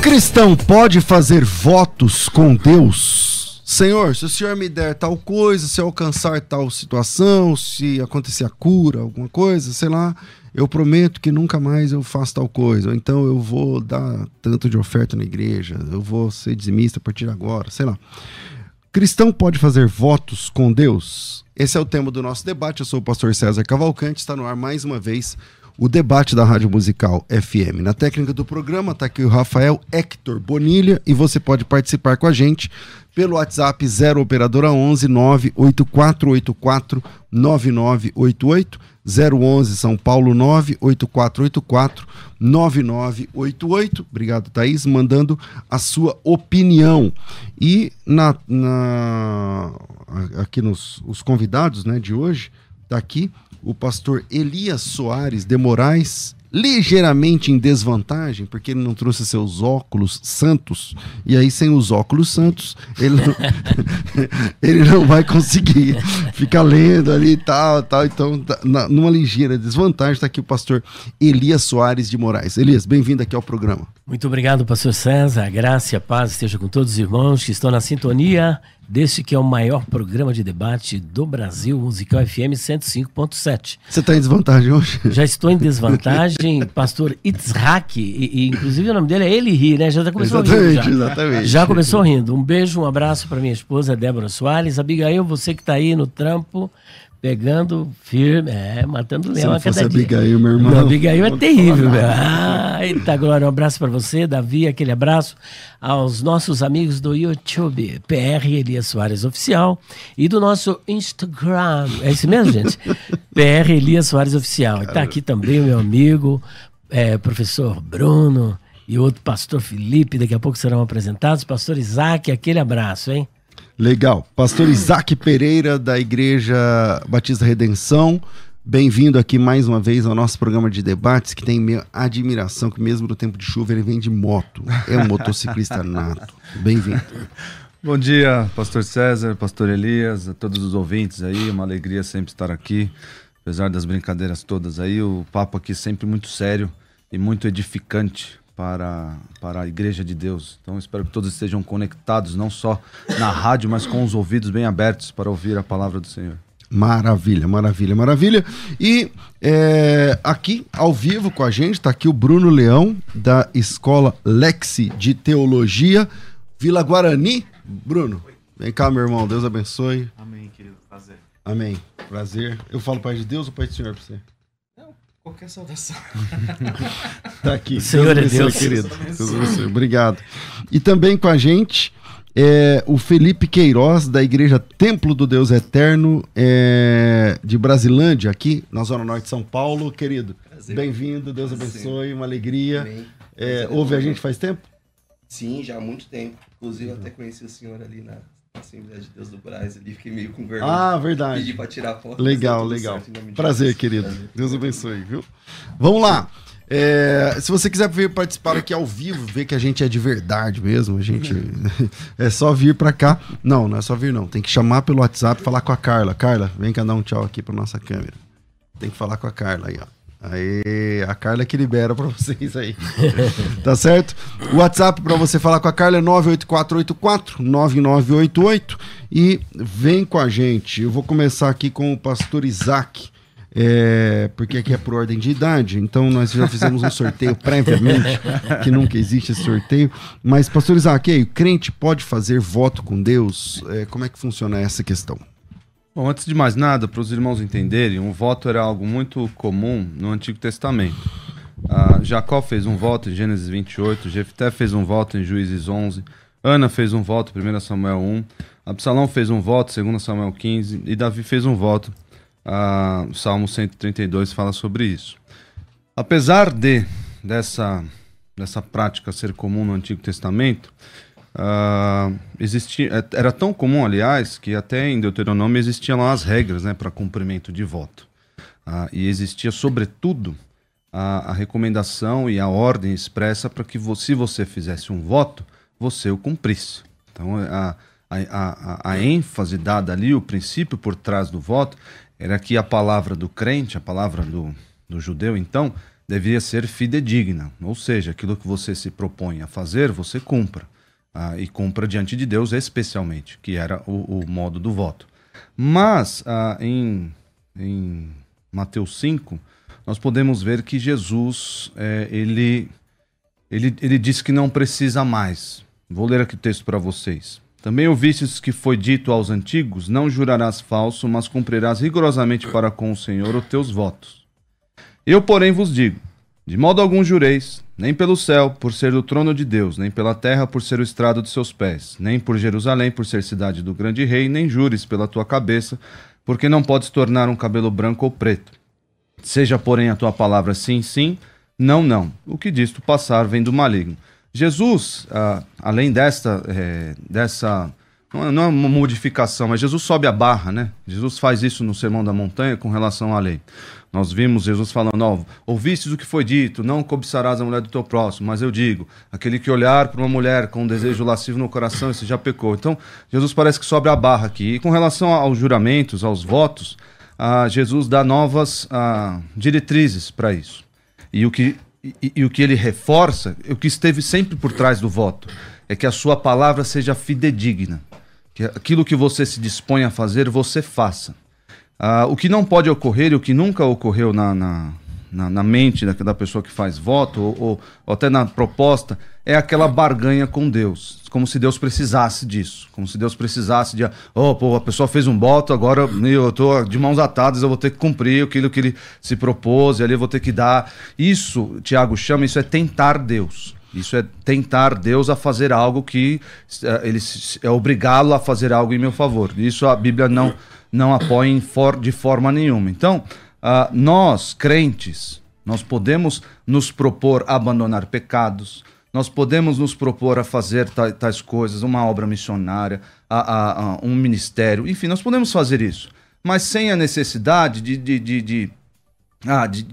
Cristão pode fazer votos com Deus? Senhor, se o Senhor me der tal coisa, se eu alcançar tal situação, se acontecer a cura, alguma coisa, sei lá, eu prometo que nunca mais eu faço tal coisa. Ou então eu vou dar tanto de oferta na igreja, eu vou ser dizimista a partir de agora, sei lá. Cristão pode fazer votos com Deus? Esse é o tema do nosso debate. Eu sou o pastor César Cavalcante, está no ar mais uma vez o debate da Rádio Musical FM. Na técnica do programa está aqui o Rafael Hector Bonilha e você pode participar com a gente pelo WhatsApp 0 operadora 11 98484 9988 011 São Paulo 98484 9988. Obrigado, Thaís, mandando a sua opinião. E na, na aqui nos os convidados, né, de hoje, tá aqui o pastor Elias Soares de Moraes, ligeiramente em desvantagem, porque ele não trouxe seus óculos santos, e aí sem os óculos santos, ele não, ele não vai conseguir ficar lendo ali e tal, tal. Então, tá, na, numa ligeira desvantagem, está aqui o pastor Elias Soares de Moraes. Elias, bem-vindo aqui ao programa. Muito obrigado, pastor César. Graça e a paz esteja com todos os irmãos que estão na sintonia deste que é o maior programa de debate do Brasil, Musical FM 105.7. Você está em desvantagem hoje? Já estou em desvantagem, pastor Itzhak, e, e, inclusive o nome dele é Ele Ri, né? Já começou exatamente, rindo. Já. Exatamente. já começou rindo. Um beijo, um abraço para minha esposa Débora Soares. Abigail, você que está aí no trampo, pegando firme, é, matando leão a cada dia. Abigail, meu irmão. Não, Abigail é terrível, meu. Ah, eita glória, um abraço para você, Davi, aquele abraço aos nossos amigos do YouTube, PR Elias Soares Oficial, e do nosso Instagram, é isso mesmo, gente? PR Elias Soares Oficial. Está aqui também o meu amigo, é, professor Bruno, e outro pastor Felipe, daqui a pouco serão apresentados. Pastor Isaac, aquele abraço, hein? Legal. Pastor Isaac Pereira, da Igreja Batista Redenção. Bem-vindo aqui mais uma vez ao nosso programa de debates, que tem minha admiração, que mesmo no tempo de chuva ele vem de moto. É um motociclista nato. Bem-vindo. Bom dia, pastor César, pastor Elias, a todos os ouvintes aí, uma alegria sempre estar aqui, apesar das brincadeiras todas aí, o papo aqui sempre muito sério e muito edificante para, para a Igreja de Deus. Então espero que todos estejam conectados, não só na rádio, mas com os ouvidos bem abertos para ouvir a palavra do Senhor. Maravilha, maravilha, maravilha. E é, aqui, ao vivo com a gente, está aqui o Bruno Leão, da Escola Lexi de Teologia, Vila Guarani. Bruno, vem cá, meu irmão, Deus abençoe. Amém, querido, prazer. Amém, prazer. Eu falo Pai de Deus ou Pai do Senhor para você? Qualquer saudação. tá aqui. Senhor Deus é Deus. Querido. Deus Obrigado. E também com a gente, é o Felipe Queiroz, da Igreja Templo do Deus Eterno, é, de Brasilândia, aqui na Zona Norte de São Paulo. Querido, bem-vindo, Deus abençoe, uma alegria. Amém. É, Prazer ouve a gente faz tempo? Sim, já há muito tempo. Inclusive, eu até conheci o senhor ali na Assembleia de Deus do Braz ali, fiquei meio com vergonha. Ah, Pedi verdade. pra tirar foto. Legal, legal. certo Prazer, querido. Prazer. Deus abençoe, viu? Vamos lá. É, se você quiser vir participar aqui ao vivo, ver que a gente é de verdade mesmo, a gente é só vir pra cá. Não, não é só vir não. Tem que chamar pelo WhatsApp, e falar com a Carla. Carla, vem cá dar um tchau aqui pra nossa câmera. Tem que falar com a Carla aí, ó. Aí, a Carla que libera pra vocês aí. tá certo? O WhatsApp pra você falar com a Carla é 98484 9988 e vem com a gente. Eu vou começar aqui com o pastor Isaac. é, porque aqui é por ordem de idade, então nós já fizemos um sorteio previamente, que nunca existe esse sorteio. Mas, pastor Isaac, aí, o crente pode fazer voto com Deus? É, como é que funciona essa questão? Bom, antes de mais nada, para os irmãos entenderem, o voto era algo muito comum no Antigo Testamento. Ah, Jacó fez um voto em Gênesis 28, Jefté fez um voto em Juízes 11, Ana fez um voto em 1 Samuel 1, Absalão fez um voto em 2 Samuel 15 e Davi fez um voto. O Salmo 132 fala sobre isso. Apesar de dessa, dessa prática ser comum no Antigo Testamento, ah, existia, é- era tão comum, aliás, que até em Deuteronômio existiam lá as regras né, para cumprimento de voto. Ah, e existia, sobretudo, a, a recomendação e a ordem expressa para que, vo- se você fizesse um voto, você o cumprisse. Então, a, a, a, ênfase dada ali, o princípio por trás do voto, era que a palavra do crente, a palavra do, do judeu, então, deveria ser fidedigna. Ou seja, aquilo que você se propõe a fazer, você cumpra. Ah, e cumpra diante de Deus, especialmente, que era o, o modo do voto. Mas, ah, em, em Mateus 5, nós podemos ver que Jesus, eh, ele, ele, ele disse que não precisa mais. Vou ler aqui o texto para vocês. Também ouvistes que foi dito aos antigos: Não jurarás falso, mas cumprirás rigorosamente para com o Senhor os teus votos. Eu, porém, vos digo: de modo algum jureis, nem pelo céu, por ser do trono de Deus, nem pela terra, por ser o estrado de seus pés, nem por Jerusalém, por ser cidade do grande rei, nem jures pela tua cabeça, porque não podes tornar um cabelo branco ou preto. Seja, porém, a tua palavra sim, sim, não, não. O que disto passar vem do maligno. Jesus, ah, além desta, eh, dessa não é, não é uma modificação, mas Jesus sobe a barra, né? Jesus faz isso no Sermão da Montanha com relação à lei. Nós vimos Jesus falando, ó, ouvistes o que foi dito, não cobiçarás a mulher do teu próximo, mas eu digo, aquele que olhar para uma mulher com um desejo lascivo no coração, esse já pecou. Então, Jesus parece que sobe a barra aqui. E com relação aos juramentos, aos votos, ah, Jesus dá novas ah, diretrizes para isso. E o, que, e, e o que ele reforça, o que esteve sempre por trás do voto, é que a sua palavra seja fidedigna. Que aquilo que você se dispõe a fazer, você faça. Ah, o que não pode ocorrer e o que nunca ocorreu na, na, na, na mente da, da pessoa que faz voto, ou, ou- ou até na proposta, é aquela barganha com Deus. Como se Deus precisasse disso. Como se Deus precisasse de. Oh, pô, a pessoa fez um voto, agora eu tô de mãos atadas, eu vou ter que cumprir aquilo que ele se propôs, e ali eu vou ter que dar. Isso, Tiago chama, isso é tentar Deus. Isso é tentar Deus a fazer algo que eh, ele é obrigá-lo a fazer algo em meu favor. Isso a Bíblia não não apoia for- de forma nenhuma. Então, ah, nós crentes, nós podemos nos propor a abandonar pecados, nós podemos nos propor a fazer ta- tais coisas, uma obra missionária, a, a- a um ministério, enfim, nós podemos fazer isso, mas sem a necessidade de- de- de- de ah, de-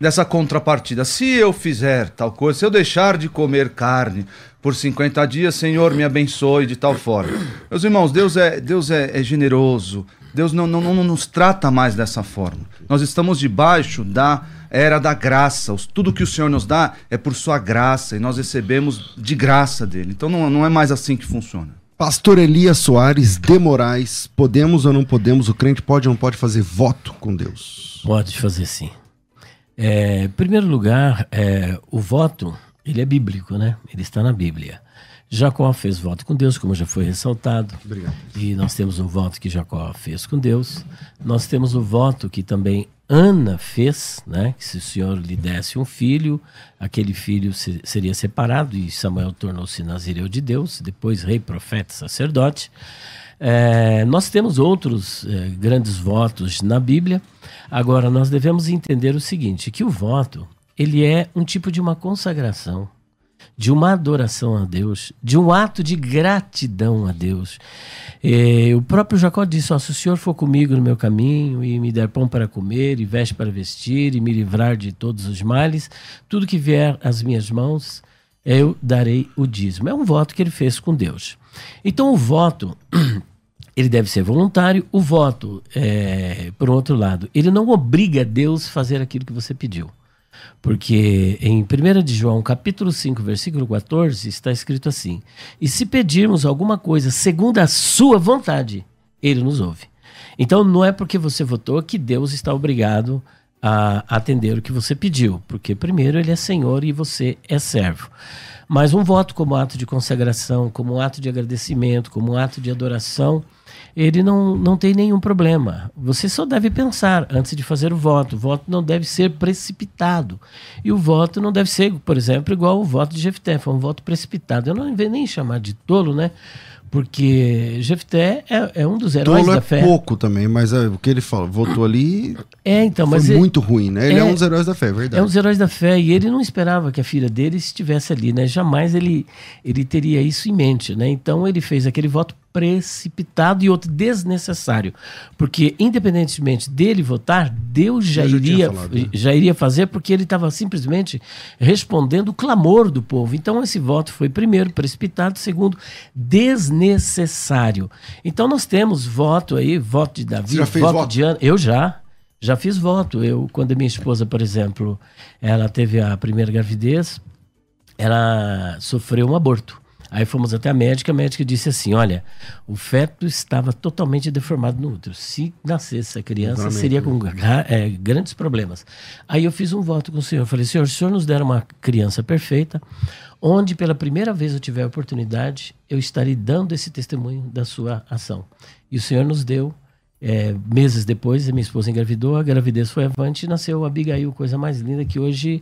dessa contrapartida. Se eu fizer tal coisa, se eu deixar de comer carne por 50 dias, Senhor, me abençoe de tal forma. Meus irmãos, Deus é, Deus é, é generoso. Deus não, não, não nos trata mais dessa forma. Nós estamos debaixo da era da graça. Tudo que o Senhor nos dá é por sua graça e nós recebemos de graça dele. Então não, não é mais assim que funciona. Pastor Elias Soares de Moraes, podemos ou não podemos, o crente pode ou não pode fazer voto com Deus? Pode fazer sim. É, em primeiro lugar, é, o voto, ele é bíblico, né? Ele está na Bíblia. Jacó fez voto com Deus, como já foi ressaltado. Obrigado. E nós temos um voto que Jacó fez com Deus. Nós temos o voto que também Ana fez, né? Que se o Senhor lhe desse um filho, aquele filho se, seria separado e Samuel tornou-se nazireu de Deus, depois rei, profeta, sacerdote. É, nós temos outros é, grandes votos na Bíblia. Agora nós devemos entender o seguinte, que o voto ele é um tipo de uma consagração de uma adoração a Deus, de um ato de gratidão a Deus. É, o próprio Jacó disse: oh, Se o Senhor for comigo no meu caminho e me der pão para comer, e veste para vestir, e me livrar de todos os males, tudo que vier às minhas mãos, eu darei o dízimo. É um voto que ele fez com Deus. Então, o voto. Ele deve ser voluntário. O voto, é, por outro lado, ele não obriga Deus a fazer aquilo que você pediu. Porque em 1 de João, capítulo 5, versículo 14, está escrito assim: E se pedirmos alguma coisa segundo a sua vontade, ele nos ouve. Então não é porque você votou que Deus está obrigado a atender o que você pediu, porque primeiro ele é Senhor e você é servo. Mas um voto como ato de consagração, como ato de agradecimento, como ato de adoração, ele não, não tem nenhum problema. Você só deve pensar antes de fazer o voto. O voto não deve ser precipitado. E o voto não deve ser, por exemplo, igual o voto de Jefté, foi um voto precipitado. Eu não venho nem chamar de tolo, né? Porque Jefté é, é, um dos heróis da é fé. pouco também, mas é, o que ele falou, votou ali É, então, foi mas muito ruim, né? Ele é, é- um dos heróis da fé, é verdade. É um dos heróis da fé e ele não esperava que a filha dele estivesse ali, né? Jamais ele, ele teria isso em mente, né? Então ele fez aquele voto precipitado e outro desnecessário, porque independentemente dele votar, Deus já, já iria falado, né? já iria fazer porque ele estava simplesmente respondendo o clamor do povo. Então esse voto foi primeiro precipitado, segundo desnecessário. Então nós temos voto aí, voto de Davi, Você já fez voto, voto? de Ana. Eu já. Já fiz voto. Eu, quando a minha esposa, por exemplo, ela teve a primeira gravidez, ela sofreu um aborto. Aí fomos até a médica, a médica disse assim: olha, o feto estava totalmente deformado no útero. Se nascesse a criança, Exatamente. seria com gra- é, grandes problemas. Aí eu fiz um voto com o senhor. Falei, senhor, se o senhor nos der uma criança perfeita, onde pela primeira vez eu tiver a oportunidade, eu estarei dando esse testemunho da sua ação. E o senhor nos deu. é, meses depois, a minha esposa engravidou, a gravidez foi avante e nasceu a Abigail, coisa mais linda que hoje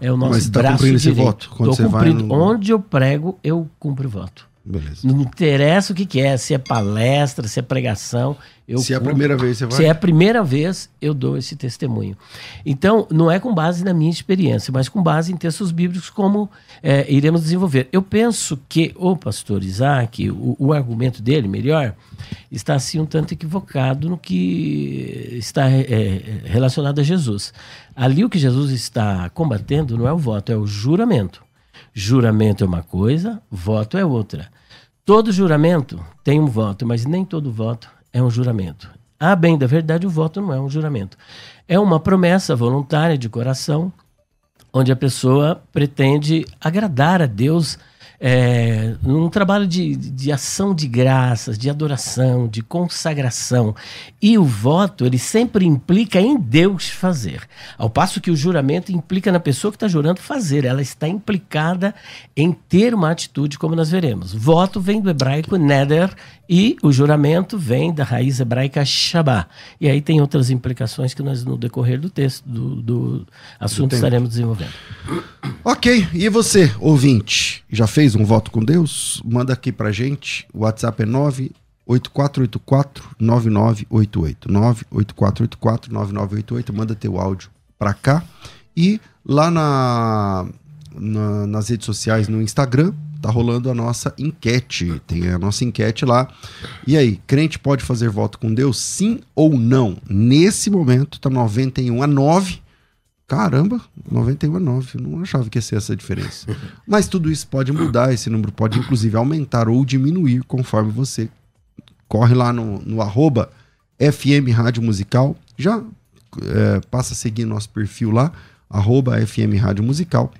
é o nosso Mas tá braço cumprindo esse voto? Quando Tô você vai cumprindo. no- Onde eu prego, eu cumpro o voto. Beleza. Não interessa o que, que é, se é palestra, se é pregação. Eu Se é a primeira vez, você vai. Se é a primeira vez, eu dou esse testemunho. Então, não é com base na minha experiência, mas com base em textos bíblicos, como é, iremos desenvolver. Eu penso que o pastor Isaac, o, o argumento dele, melhor, está assim um tanto equivocado no que está é, é, relacionado a Jesus. Ali o que Jesus está combatendo não é o voto, é o juramento. Juramento é uma coisa, voto é outra. Todo juramento tem um voto, mas nem todo voto é um juramento. A bem da verdade, o voto não é um juramento. É uma promessa voluntária de coração, onde a pessoa pretende agradar a Deus é, num trabalho de, de ação de graças, de adoração, de consagração. E o voto, ele sempre implica em Deus fazer. Ao passo que o juramento implica na pessoa que está jurando fazer. Ela está implicada em ter uma atitude, como nós veremos. Voto vem do hebraico neder e o juramento vem da raiz hebraica shabá. E aí tem outras implicações que nós, no decorrer do texto, do, do assunto, estaremos desenvolvendo. Ok, e você, ouvinte, já fez um voto com Deus? Manda aqui pra gente. O WhatsApp é 98484-9988. 98484-9988. Manda teu áudio pra cá. E lá na, na- nas redes sociais, no Instagram, tá rolando a nossa enquete. Tem a nossa enquete lá. E aí, crente pode fazer voto com Deus? Sim ou não? Nesse momento, tá 91 a 9. Caramba, 91 a 9. Eu não achava que ia ser essa diferença. Mas tudo isso pode mudar, esse número pode inclusive aumentar ou diminuir conforme você corre lá no, no arroba FM Rádio Musical. Já é, passa a seguir nosso perfil lá, arroba FM Rádio Musical,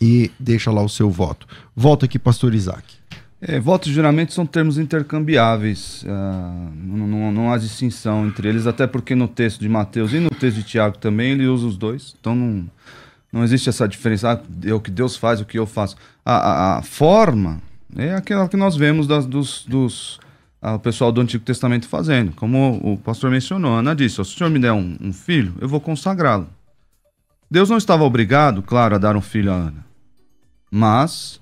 e deixa lá o seu voto. Volta aqui, pastor Isaac. É, voto e juramento são termos intercambiáveis, ah, não, não- não há distinção entre eles, até porque no texto de Mateus e no texto de Tiago também ele usa os dois, então não, não existe essa diferença, ah, é o que Deus faz, o que eu faço. A, a- a forma é aquela que nós vemos das- dos, dos, ah, o pessoal do Antigo Testamento fazendo. Como o pastor mencionou, Ana disse: se o senhor me der um, um filho, eu vou consagrá-lo. Deus não estava obrigado, claro, a dar um filho a Ana. Mas,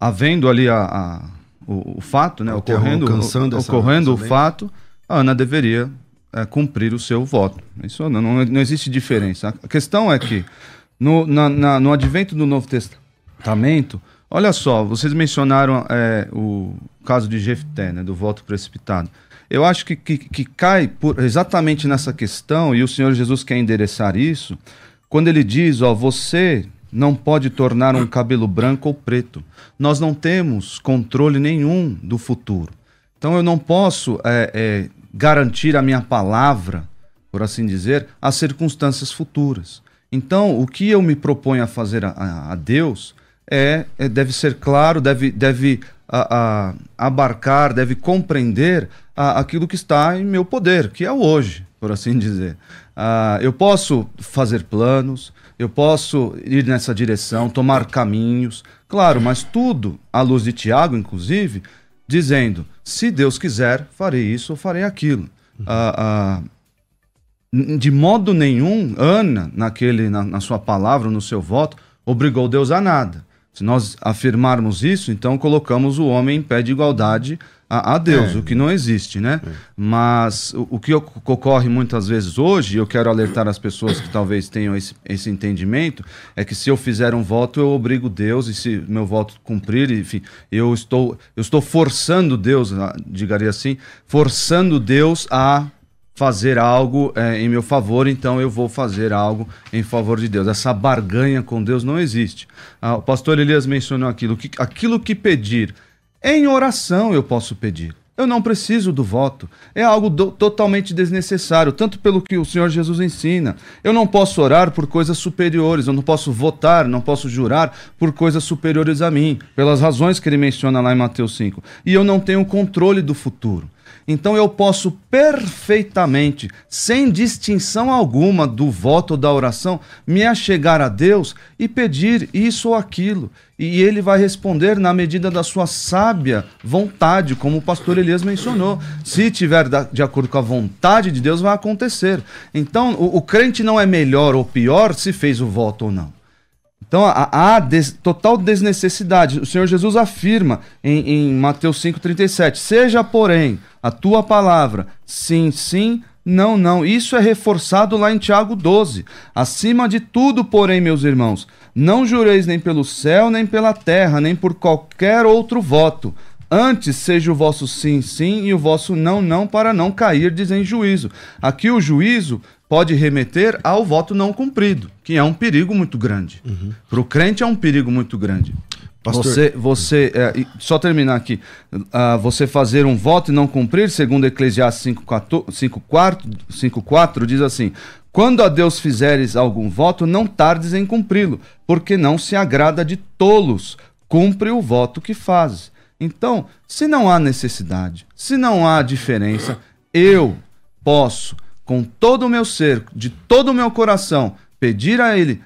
havendo ali a, a- o, o fato, né, ocorrendo, alcançando o- ocorrendo o fato, a Ana deveria é, cumprir o seu voto. Isso não, não, não existe diferença. A questão é que, no, na- na- no advento do Novo Testamento, olha só, vocês mencionaram é, o caso de Jefté, né, do voto precipitado. Eu acho que, que, que cai por- exatamente nessa questão, e o Senhor Jesus quer endereçar isso, quando ele diz, ó, você não pode tornar um cabelo branco ou preto. Nós não temos controle nenhum do futuro. Então eu não posso é, é, garantir a minha palavra, por assim dizer, às circunstâncias futuras. Então o que eu me proponho a fazer a, a- Deus é, é- deve ser claro, deve, deve a- a- abarcar, deve compreender aquilo que está em meu poder, que é o hoje, por assim dizer. Ah, eu posso fazer planos, eu posso ir nessa direção, tomar caminhos, claro, mas tudo à luz de Tiago, inclusive, dizendo: se Deus quiser, farei isso ou farei aquilo. Ah, ah, n- de modo nenhum, Ana, naquele, na, na sua palavra, no seu voto, obrigou Deus a nada. Se nós afirmarmos isso, então colocamos o homem em pé de igualdade a, a Deus, É. o que não existe, né? Mas o, o que oc- ocorre muitas vezes hoje, e eu quero alertar as pessoas que talvez tenham esse, esse entendimento, é que se eu fizer um voto, eu obrigo Deus, e se meu voto cumprir, enfim, eu estou, eu estou forçando Deus, digaria assim, forçando Deus a fazer algo eh, em meu favor, então eu vou fazer algo em favor de Deus. Essa barganha com Deus não existe. Ah, o pastor Elias mencionou aquilo que, aquilo que pedir em oração eu posso pedir. Eu não preciso do voto. É algo do- totalmente desnecessário, tanto pelo que o Senhor Jesus ensina. Eu não posso orar por coisas superiores, eu não posso votar, não posso jurar por coisas superiores a mim, pelas razões que ele menciona lá em Mateus 5. E eu não tenho controle do futuro. Então eu posso perfeitamente, sem distinção alguma do voto ou da oração, me achegar a Deus e pedir isso ou aquilo. E ele vai responder na medida da sua sábia vontade, como o pastor Elias mencionou. Se tiver de acordo com a vontade de Deus, vai acontecer. Então, o, o crente não é melhor ou pior se fez o voto ou não. Então há, há des- total desnecessidade. O Senhor Jesus afirma em, em Mateus 5,37: Seja, porém, a tua palavra sim, sim, não, não. Isso é reforçado lá em Tiago 12. Acima de tudo, porém, meus irmãos, não jureis nem pelo céu, nem pela terra, nem por qualquer outro voto. Antes seja o vosso sim, sim e o vosso não, não, para não cairdes em juízo. Aqui o juízo pode remeter ao voto não cumprido, que é um perigo muito grande. Para o crente é um perigo muito grande. Pastor- Você, você é, só terminar aqui, ah, você fazer um voto e não cumprir, segundo Eclesiastes 5,4 diz assim: Quando a Deus fizeres algum voto, não tardes em cumpri-lo, porque não se agrada de tolos, cumpre o voto que fazes. Então, se não há necessidade, se não há diferença, eu posso, com todo o meu ser, de todo o meu coração, pedir a Ele,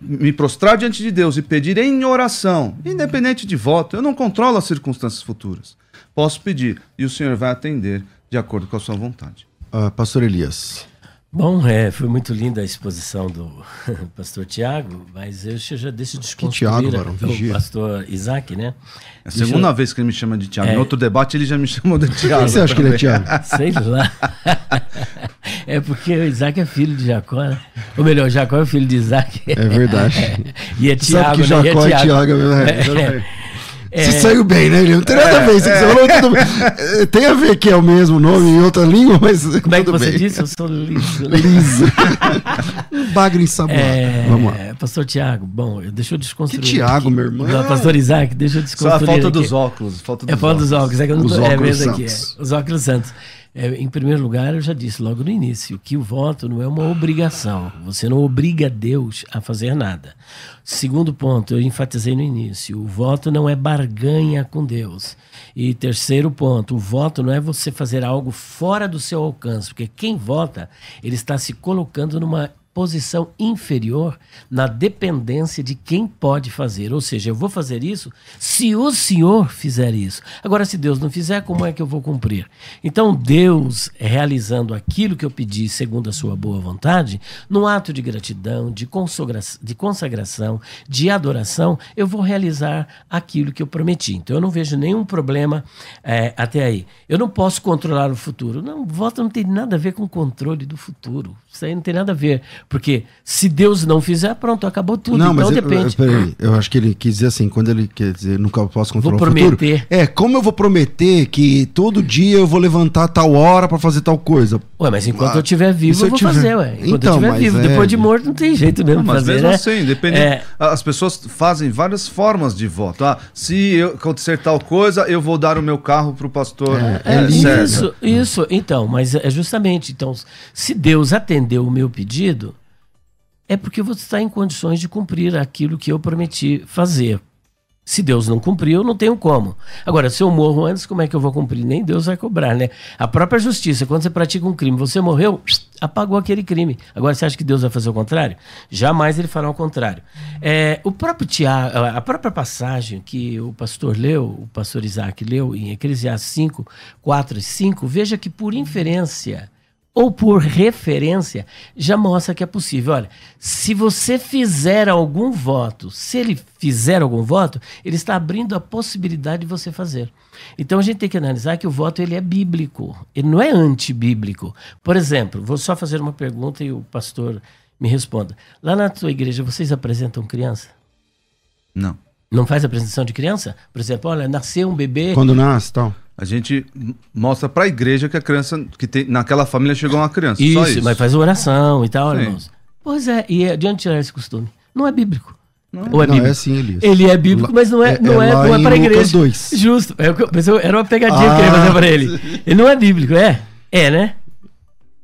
me prostrar diante de Deus e pedir em oração, independente de voto, eu não controlo as circunstâncias futuras. Posso pedir e o Senhor vai atender de acordo com a sua vontade. Ah, Pastor Elias. Bom, é, foi muito linda a exposição do pastor Tiago, mas eu já deixo desconstruir Tiago, a- Barão? o pastor Isaac, né? É a segunda eu- vez que ele me chama de Tiago. É. Em outro debate ele já me chamou de Por Tiago. que você acha que ele é Tiago? Sei lá. É porque o Isaac é filho de Jacó, né? Ou melhor, Jacó é filho de Isaac. É verdade. E é Tiago, né? É Jacó e Tiago. Tiago é mesmo. É, É, é. Você saiu bem, né? Ele não tem nada a ver. Isso que você falou, tudo bem. É, Tem a ver que é o mesmo nome em outra língua, mas. Como é que você bem. disse? Eu sou liso. né? Liso. um bagre ensaboado. É, Vamos lá. Pastor Tiago, bom, eu- deixa eu desconstruir. Que Tiago, aqui. meu irmão? Não, pastor Isaac, deixa eu Só a desconstruir. falta aqui. dos óculos. Falta dos É falta dos óculos, é que eu não Os tô é, óculos vendo aqui. santos. é. Os óculos santos. É, em primeiro lugar, eu já disse logo no início que o voto não é uma obrigação. Você não obriga Deus a fazer nada. Segundo ponto, eu enfatizei no início: o voto não é barganha com Deus. E terceiro ponto, o voto não é você fazer algo fora do seu alcance, porque quem vota, ele está se colocando numa posição inferior na dependência de quem pode fazer. Ou seja, eu vou fazer isso se o Senhor fizer isso. Agora, se Deus não fizer, como é que eu vou cumprir? Então, Deus realizando aquilo que eu pedi segundo a sua boa vontade, num ato de gratidão, de de, consagração, de adoração, eu vou realizar aquilo que eu prometi. Então, eu não vejo nenhum problema é, até aí. Eu não posso controlar o futuro. Não, voto não tem nada a ver com controle do futuro. Isso aí não tem nada a ver. Porque se Deus não fizer, pronto, acabou tudo. Não, então mas depende. Eu, peraí, eu acho que ele quis dizer assim, quando ele quer dizer nunca posso controlar Vou o futuro. prometer. É, como eu vou prometer que todo dia eu vou levantar tal hora pra fazer tal coisa? Ué, mas enquanto Ah, eu estiver vivo, eu eu vou tiver- fazer, ué. Enquanto Então, eu estiver mas vivo. é- Depois de morto, não tem jeito mesmo de Mas fazer, mesmo né? assim, dependendo. É, As pessoas fazem várias formas de voto. Ah, se eu acontecer tal coisa, eu vou dar o meu carro pro pastor. É, É, é isso, isso. Então, mas é justamente. Então, se Deus atendeu o meu pedido, é porque você está em condições de cumprir aquilo que eu prometi fazer. Se Deus não cumpriu, não tenho como. Agora, se eu morro antes, como é que eu vou cumprir? Nem Deus vai cobrar, né? A própria justiça, quando você pratica um crime, você morreu, apagou aquele crime. Agora, você acha que Deus vai fazer o contrário? Jamais ele fará o contrário. É, o próprio Tiago, a própria passagem que o pastor leu, o pastor Isaac leu em Eclesiastes 5, 4 e 5, veja que por inferência ou por referência, já mostra que é possível. Olha, se você fizer algum voto, se ele fizer algum voto, ele está abrindo a possibilidade de você fazer. Então a gente tem que analisar que o voto ele é bíblico, ele não é antibíblico. Por exemplo, vou só fazer uma pergunta e o pastor me responda. Lá na sua igreja vocês apresentam criança? Não. Não faz apresentação de criança? Por exemplo, olha, nasceu um bebê. Quando nasce tal. A gente mostra pra igreja que a criança, que tem, naquela família chegou uma criança. só Isso, isso. mas faz oração e tal, Sim. irmãos. Pois é, e é de onde tirar esse costume? Não é bíblico. Ou é não, bíblico? é assim, Elias. Ele é bíblico, mas não é, É- não é é, não é para a igreja. 2. Justo. É o que eu- era uma pegadinha que eu queria Ah. fazer para ele. Ele não é bíblico, é? É, né?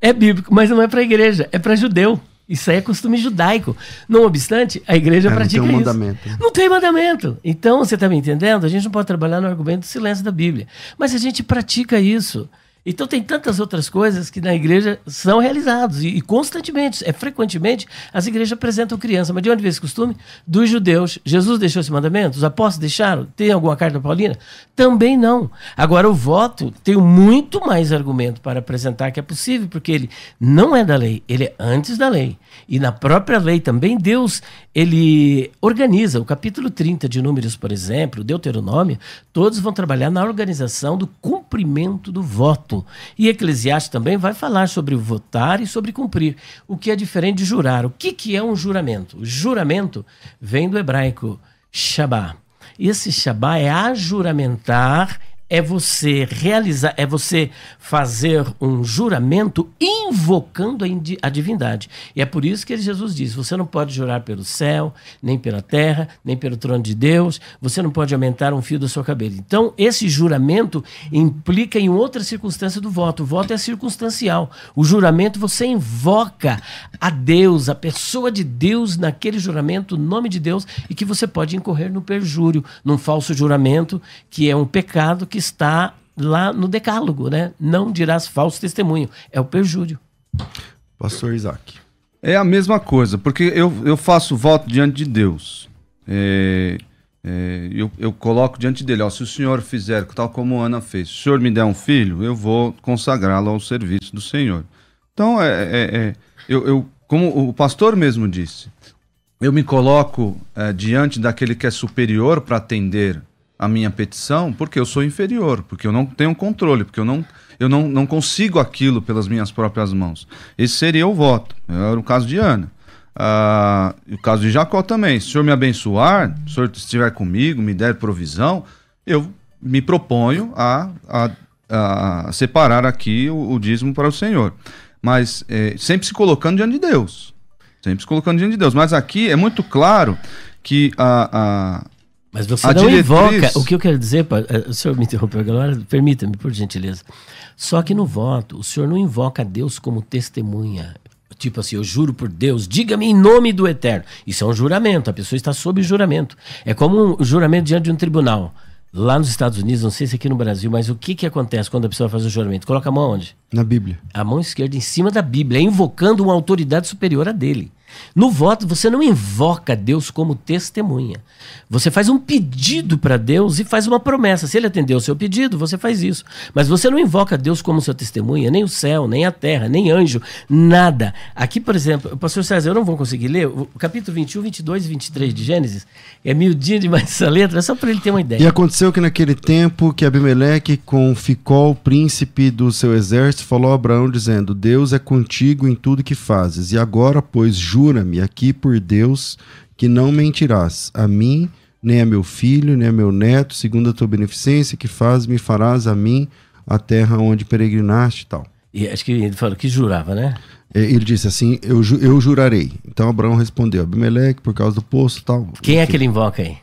É bíblico, mas não é para a igreja, é para judeu. Isso aí é costume judaico. Não obstante, a igreja É, não pratica tem um isso. mandamento. Não tem mandamento. Então, você está me entendendo? A gente não pode trabalhar no argumento do silêncio da Bíblia. Mas a gente pratica isso. Então tem tantas outras coisas que na igreja são realizados e, e constantemente, é frequentemente as igrejas apresentam criança. Mas de onde veio esse costume? Dos judeus. Jesus deixou esse mandamento? Os apóstolos deixaram? Tem alguma carta paulina? Também não. Agora o voto tem muito mais argumento para apresentar que é possível, porque ele não é da lei, ele é antes da lei. E na própria lei também Deus ele organiza o capítulo 30 de Números, por exemplo, Deuteronômio, todos vão trabalhar na organização do cumprimento do voto. E Eclesiastes também vai falar sobre votar e sobre cumprir, o que é diferente de jurar. O que, que é um juramento? O juramento vem do hebraico Shabá. Esse Shabá é ajuramentar, é você realizar, é você fazer um juramento invocando a, divindade. E é por isso que Jesus diz: você não pode jurar pelo céu, nem pela terra, nem pelo trono de Deus, você não pode aumentar um fio da sua cabelo. Então, esse juramento implica em outra circunstância do voto. O voto é circunstancial. O juramento você invoca a Deus, a pessoa de Deus naquele juramento, o nome de Deus, e que você pode incorrer no perjúrio, num falso juramento, que é um pecado que está lá no decálogo, né? Não dirás falso testemunho. É o perjúrio. Pastor Isaac. É a mesma coisa, porque eu, eu faço voto diante de Deus. É, é, eu, eu coloco diante dele, ó, se o senhor fizer tal como Ana fez, se o senhor me der um filho, eu vou consagrá-lo ao serviço do Senhor. Então, é, é- é- eu, eu- como o pastor mesmo disse, eu me coloco é, diante daquele que é superior para atender a minha petição, porque eu sou inferior, porque eu não tenho controle, porque eu não, eu não, não consigo aquilo pelas minhas próprias mãos. Esse seria o voto. Era o caso de Ana. Ah, o caso de Jacó também. Se o senhor me abençoar, se o senhor estiver comigo, me der provisão, eu me proponho a, a, a separar aqui o, o dízimo para o Senhor. Mas eh, sempre se colocando diante de Deus. Sempre se colocando diante de Deus. Mas aqui é muito claro que a, Mas você A não diretriz- invoca. O que eu quero dizer, eh, o senhor me interrompeu agora, permita-me, por gentileza. Só que no voto, o senhor não invoca Deus como testemunha. Tipo assim, eu juro por Deus, diga-me em nome do eterno. Isso é um juramento, a pessoa está sob juramento. É como um juramento diante de um tribunal. Lá nos Estados Unidos, não sei se aqui no Brasil, mas o que, que acontece quando a pessoa faz o juramento? Coloca a mão onde? Na Bíblia. A mão esquerda em cima da Bíblia, invocando uma autoridade superior a dele. No voto, você não invoca Deus como testemunha. Você faz um pedido para Deus e faz uma promessa. Se ele atender o seu pedido, você faz isso. Mas você não invoca Deus como sua testemunha, nem o céu, nem a terra, nem anjo, nada. Aqui, por exemplo, pastor César, eu não vou conseguir ler o capítulo 21, 22 e 23 de Gênesis. É miudinho demais essa letra, só para ele ter uma ideia. E aconteceu que naquele tempo que Abimeleque com Ficol, príncipe do seu exército, falou a Abraão dizendo: Deus é contigo em tudo que fazes. E agora, pois, jura-me aqui por Deus que não mentirás a mim, nem a meu filho, nem a meu neto, segundo a tua beneficência que faz, me farás a mim a terra onde peregrinaste e tal. E acho que ele falou que jurava, né? É, Ele disse assim: eu, eu jurarei. Então Abraão respondeu: Abimeleque, por causa do poço e tal. Quem é que ele invoca aí?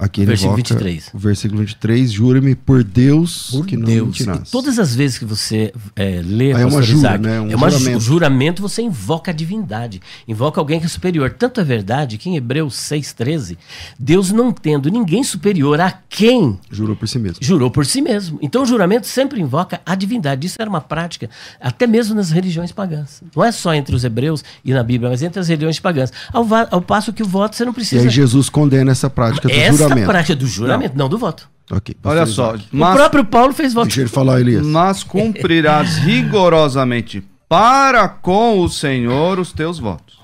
Aqui ele Versículo invoca 23. O versículo 23, jura-me por Deus Por que não Deus. mentirás. E todas as vezes que você é, lê Aí é uma jura, Isaac, né? Um é uma ju- juramento. juramento, você invoca a divindade, invoca alguém que é superior. Tanto é verdade que em Hebreus 6,13, Deus não tendo ninguém superior a quem Jurou por si mesmo. jurou por si mesmo. Então o juramento sempre invoca a divindade. Isso era uma prática até mesmo nas religiões pagãs. Não é só entre os hebreus e na Bíblia, mas entre as religiões pagãs. Ao, ao passo que o voto você não E precisa. aí Jesus condena essa prática do Essa juramento. Prática do juramento, não, do voto. Ok, Olha só, Isaac. O mas, próprio Paulo fez voto. Deixa ele falar, Elias. mas cumprirás rigorosamente para com o Senhor os teus votos.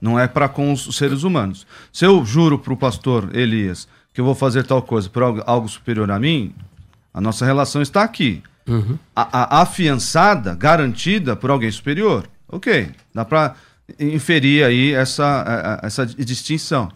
Não é para com os seres humanos. Se eu juro para o pastor Elias que eu vou fazer tal coisa por algo, algo superior a mim, a nossa relação está aqui. A, a- afiançada, garantida por alguém superior. Ok, dá para inferir aí essa, a- a- essa distinção.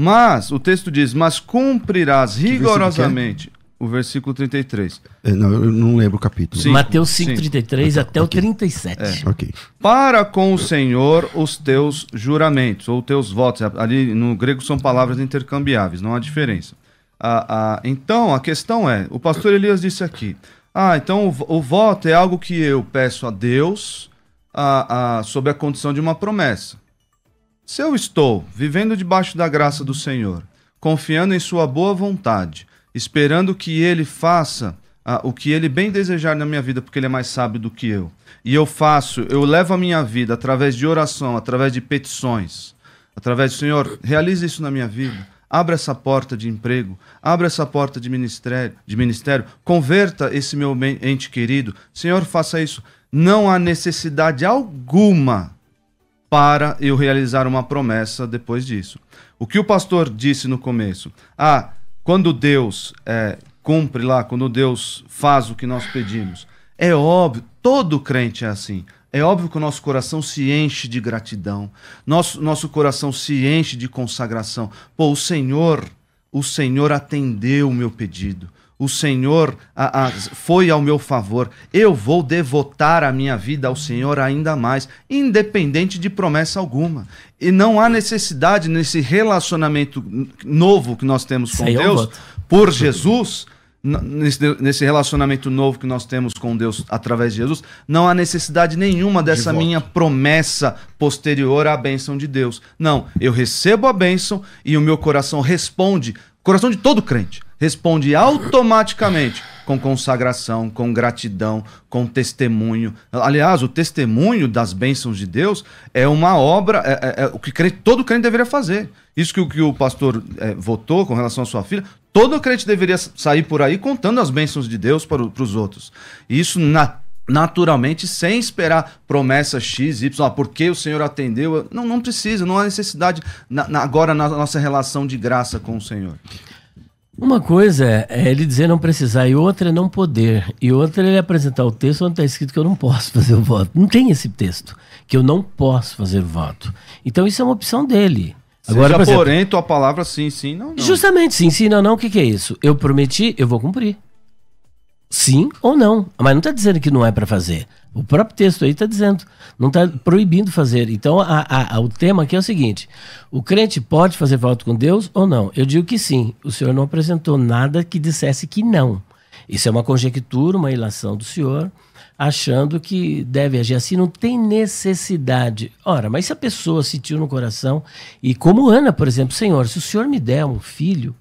Mas o texto diz: Mas cumprirás versículo rigorosamente. O versículo 33. É, não, eu não lembro o capítulo. Sim. Mateus sim. 5,33 até o 37. Ok. Para com o Senhor os teus juramentos, ou teus votos. Ali no grego são palavras intercambiáveis, não há diferença. Ah, ah, então, a questão é: o pastor Elias disse aqui. Ah, então o, o voto é algo que eu peço a Deus ah, ah, sob a condição de uma promessa. Se eu estou vivendo debaixo da graça do Senhor, confiando em Sua boa vontade, esperando que Ele faça ah, o que Ele bem desejar na minha vida, porque Ele é mais sábio do que eu, e eu faço, eu levo a minha vida através de oração, através de petições, através do Senhor, realize isso na minha vida. Abra essa porta de emprego, abra essa porta de ministério, de ministério, converta esse meu ente querido. Senhor, faça isso. Não há necessidade alguma para eu realizar uma promessa depois disso. O que o pastor disse no começo? Ah, quando Deus é, cumpre lá, quando Deus faz o que nós pedimos, é óbvio, todo crente é assim. É óbvio que o nosso coração se enche de gratidão, nosso, nosso coração se enche de consagração. Pô, o Senhor, o Senhor atendeu o meu pedido. O Senhor a- a- foi ao meu favor. Eu vou devotar a minha vida ao Senhor ainda mais, independente de promessa alguma. E não há necessidade nesse relacionamento novo que nós temos com um Deus, por Jesus, nesse, nesse relacionamento novo que nós temos com Deus através de Jesus, não há necessidade nenhuma dessa voto. minha promessa posterior à bênção de Deus. Não, eu recebo a bênção e o meu coração responde, coração de todo crente, responde automaticamente com consagração, com gratidão, com testemunho. Aliás, o testemunho das bênçãos de Deus é uma obra, é, é- é o que crente- todo crente deveria fazer. Isso que, o- que o pastor é, votou com relação à sua filha, todo crente deveria sair por aí contando as bênçãos de Deus para, para os outros. Isso na- naturalmente, sem esperar promessa X, Y, ah, porque o Senhor atendeu. Não, não precisa, não há necessidade na- na- agora na nossa relação de graça com o Senhor. Uma coisa é ele dizer não precisar, e outra é não poder. E outra é ele apresentar o texto onde está escrito que eu não posso fazer o voto. Não tem esse texto, que eu não posso fazer o voto. Então isso é uma opção dele. Agora, por Seja, exemplo, porém, tua palavra sim, sim, não, não. Justamente, sim, sim, não, não, o que, que é isso? Eu prometi, eu vou cumprir. Sim ou não. Mas não está dizendo que não é para fazer. O próprio texto aí está dizendo, não está proibindo fazer. Então, a- a- a- o tema aqui é o seguinte: o crente pode fazer voto com Deus ou não? Eu digo que sim. O senhor não apresentou nada que dissesse que não. Isso é uma conjectura, uma ilação do senhor, achando que deve agir assim, não tem necessidade. Ora, mas se a pessoa sentiu no coração, e como Ana, por exemplo, Senhor, se o senhor me der um filho,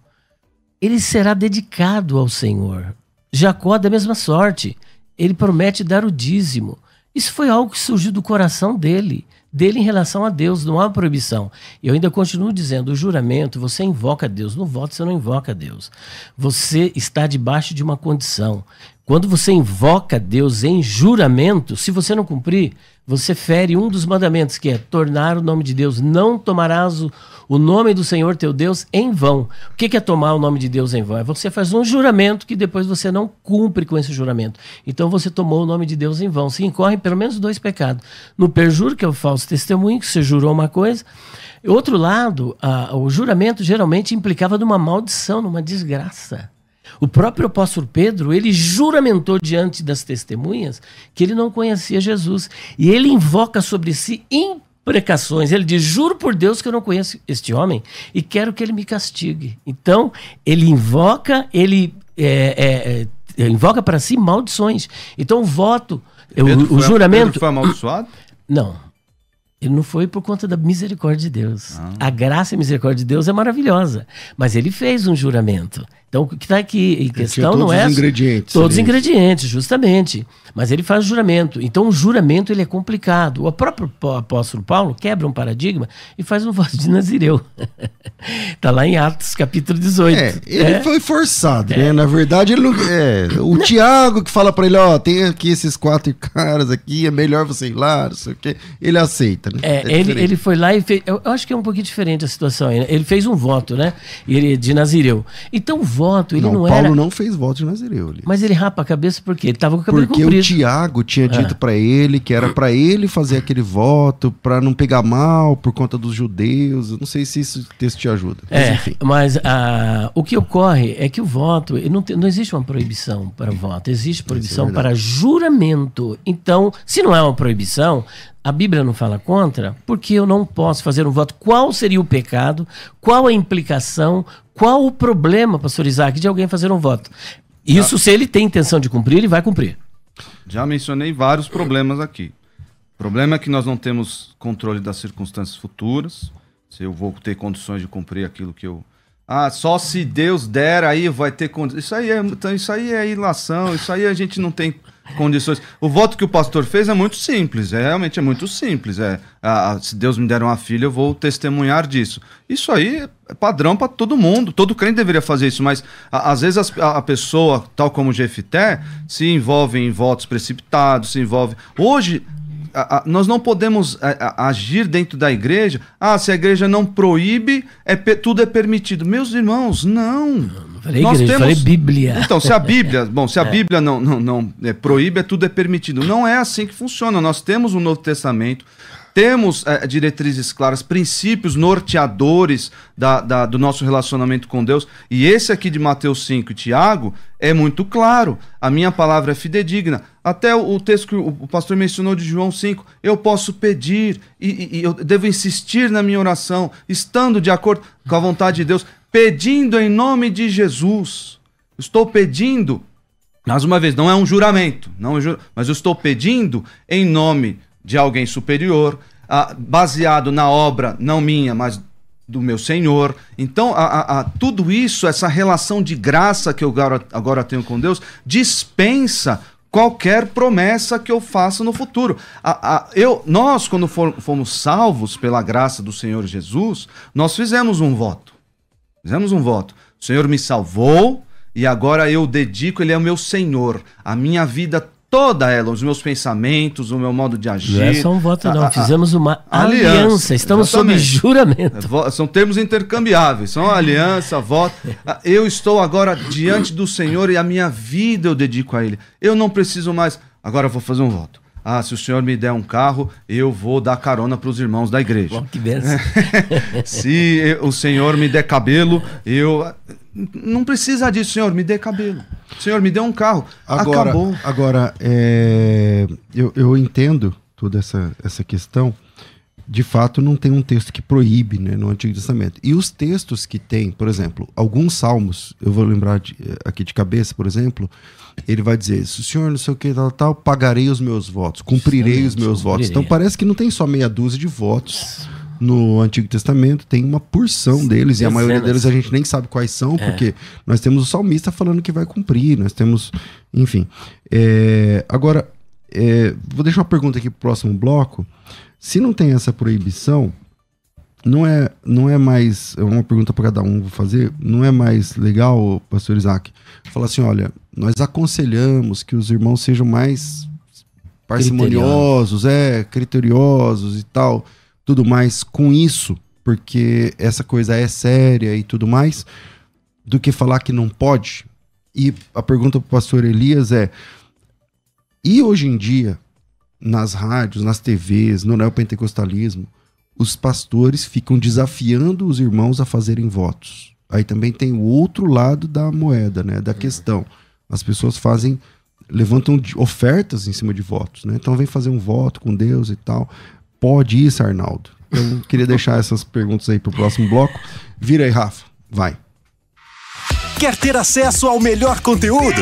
ele será dedicado ao Senhor. Jacó, da mesma sorte, ele promete dar o dízimo. Isso foi algo que surgiu do coração dele, dele em relação a Deus, não há proibição. Eu ainda continuo dizendo: o juramento, você invoca Deus, no voto você não invoca Deus. Você está debaixo de uma condição. Quando você invoca Deus em juramento, se você não cumprir, você fere um dos mandamentos, que é tornar o nome de Deus. Não tomarás o, o nome do Senhor teu Deus em vão. O que é tomar o nome de Deus em vão? É você faz um juramento que depois você não cumpre com esse juramento. Então você tomou o nome de Deus em vão. Se incorre pelo menos dois pecados. No perjuro, que é o falso testemunho, que você jurou uma coisa. Outro lado, a, o juramento geralmente implicava numa maldição, numa desgraça. O próprio apóstolo Pedro, ele juramentou diante das testemunhas que ele não conhecia Jesus. E ele invoca sobre si imprecações. Ele diz: Juro por Deus que eu não conheço este homem e quero que ele me castigue. Então, ele invoca, ele é, é, é, invoca para si maldições. Então, o voto, o, o juramento. Pedro foi amaldiçoado? Não. Ele não foi por conta da misericórdia de Deus. Ah. A graça e a misericórdia de Deus é maravilhosa. Mas ele fez um juramento. Então, o que está aqui em questão não é. Todos os ingredientes. Todos os ingredientes, justamente. Mas ele faz juramento. Então, o juramento ele é complicado. O próprio apóstolo Paulo quebra um paradigma e faz um voto de Nazireu. Está lá em Atos, capítulo 18. É, ele é. foi forçado, né? é. né? Na verdade, ele não, é, o não. Tiago que fala para ele: ó, tem aqui esses quatro caras aqui, é melhor você ir lá, não sei o quê. Ele aceita, né? É, é ele, ele foi lá e fez. Eu, eu, acho que é um pouquinho diferente a situação aí. Né? Ele fez um voto, né? Ele, de Nazireu. Então, voto, ele não, não Paulo era... não fez voto de Nazireu. Ali. Mas ele rapa a cabeça porque ele estava com o cabelo porque comprido. Porque o Tiago tinha dito ah. para ele que era para ele fazer aquele voto, para não pegar mal por conta dos judeus. Eu não sei se isso texto te ajuda. Mas, é, enfim. mas ah, o que ocorre é que o voto, não, tem, não existe uma proibição para voto, existe é proibição é para juramento. Então, se não é uma proibição, a Bíblia não fala contra, porque eu não posso fazer um voto. Qual seria o pecado? Qual a implicação? Qual o problema, pastor Isaac, de alguém fazer um voto? Isso, Já. se ele tem intenção de cumprir, ele vai cumprir. Já mencionei vários problemas aqui. O problema é que nós não temos controle das circunstâncias futuras. Se eu vou ter condições de cumprir aquilo que eu. Ah, só se Deus der, aí vai ter condições. Isso aí é, então, isso aí é ilação, isso aí a gente não tem condições. O voto que o pastor fez é muito simples, é, realmente é muito simples. É, a, se Deus me der uma filha, eu vou testemunhar disso. Isso aí é padrão para todo mundo. Todo crente deveria fazer isso, mas a, às vezes a, a, pessoa, tal como o Jefité, se envolve em votos precipitados, se envolve. Hoje nós não podemos agir dentro da igreja. Ah, se a igreja não proíbe, é, tudo é permitido. Meus irmãos, não. Falei Nós igreja, temos... falei Bíblia. Então, se a Bíblia, bom, se a é. Bíblia não, não, não é, proíbe, é tudo é permitido. Não é assim que funciona. Nós temos o Novo Testamento, temos é, diretrizes claras, princípios norteadores da, da, do nosso relacionamento com Deus. E esse aqui de Mateus 5 e Tiago é muito claro. A minha palavra é fidedigna. Até o, o texto que o, o, pastor mencionou de João 5, eu posso pedir e, e, e eu devo insistir na minha oração, estando de acordo com a vontade de Deus pedindo em nome de Jesus. Estou pedindo, mais uma vez, não é um juramento, não é um mas eu estou pedindo em nome de alguém superior, ah, baseado na obra, não minha, mas do meu Senhor. Então, a, a, a, tudo isso, essa relação de graça que eu agora, agora tenho com Deus, dispensa qualquer promessa que eu faça no futuro. eu, nós, quando for, fomos salvos pela graça do Senhor Jesus, nós fizemos um voto. Fizemos um voto. O Senhor me salvou e agora eu dedico, Ele é o meu Senhor. A minha vida toda ela, os meus pensamentos, o meu modo de agir. Não é só um voto, não. Fizemos uma aliança. aliança. Estamos exatamente. sob juramento. É, são termos intercambiáveis. São aliança, voto. Ah, eu estou agora diante do Senhor e a minha vida eu dedico a Ele. Eu não preciso mais. Agora eu vou fazer um voto. Ah, se o senhor me der um carro, eu vou dar carona para os irmãos da igreja. Bom, que benção. se o senhor me der cabelo, eu. Não precisa disso, senhor, me dê cabelo. Senhor, me dê um carro. Agora, Acabou. Agora, é... eu, eu entendo toda essa, essa questão. De fato, não tem um texto que proíbe né, no Antigo Testamento. E os textos que tem, por exemplo, alguns salmos, eu vou lembrar de, aqui de cabeça, por exemplo, ele vai dizer: se o senhor não sei o que, tal, tal, pagarei os meus votos, cumprirei os meus votos. Então parece que não tem só meia dúzia de votos no Antigo Testamento, tem uma porção deles, e a maioria deles a gente nem sabe quais são, É. porque nós temos o salmista falando que vai cumprir, nós temos. Enfim. É, agora, é, vou deixar uma pergunta aqui pro próximo bloco. Se não tem essa proibição, não é, não é mais. É uma pergunta para cada um vou fazer. Não é mais legal, pastor Isaac, falar assim: olha, nós aconselhamos que os irmãos sejam mais parcimoniosos, é, criteriosos e tal, tudo mais com isso, porque essa coisa é séria e tudo mais, do que falar que não pode. E a pergunta pro pastor Elias é: e hoje em dia, nas rádios, nas TVs, no neopentecostalismo, os pastores ficam desafiando os irmãos a fazerem votos. Aí também tem o outro lado da moeda, né, da questão. As pessoas fazem levantam ofertas em cima de votos, né? Então vem fazer um voto com Deus e tal. Pode isso, Arnaldo? Eu queria deixar essas perguntas aí pro próximo bloco. Vira aí, Rafa. Vai. Quer ter acesso ao melhor conteúdo?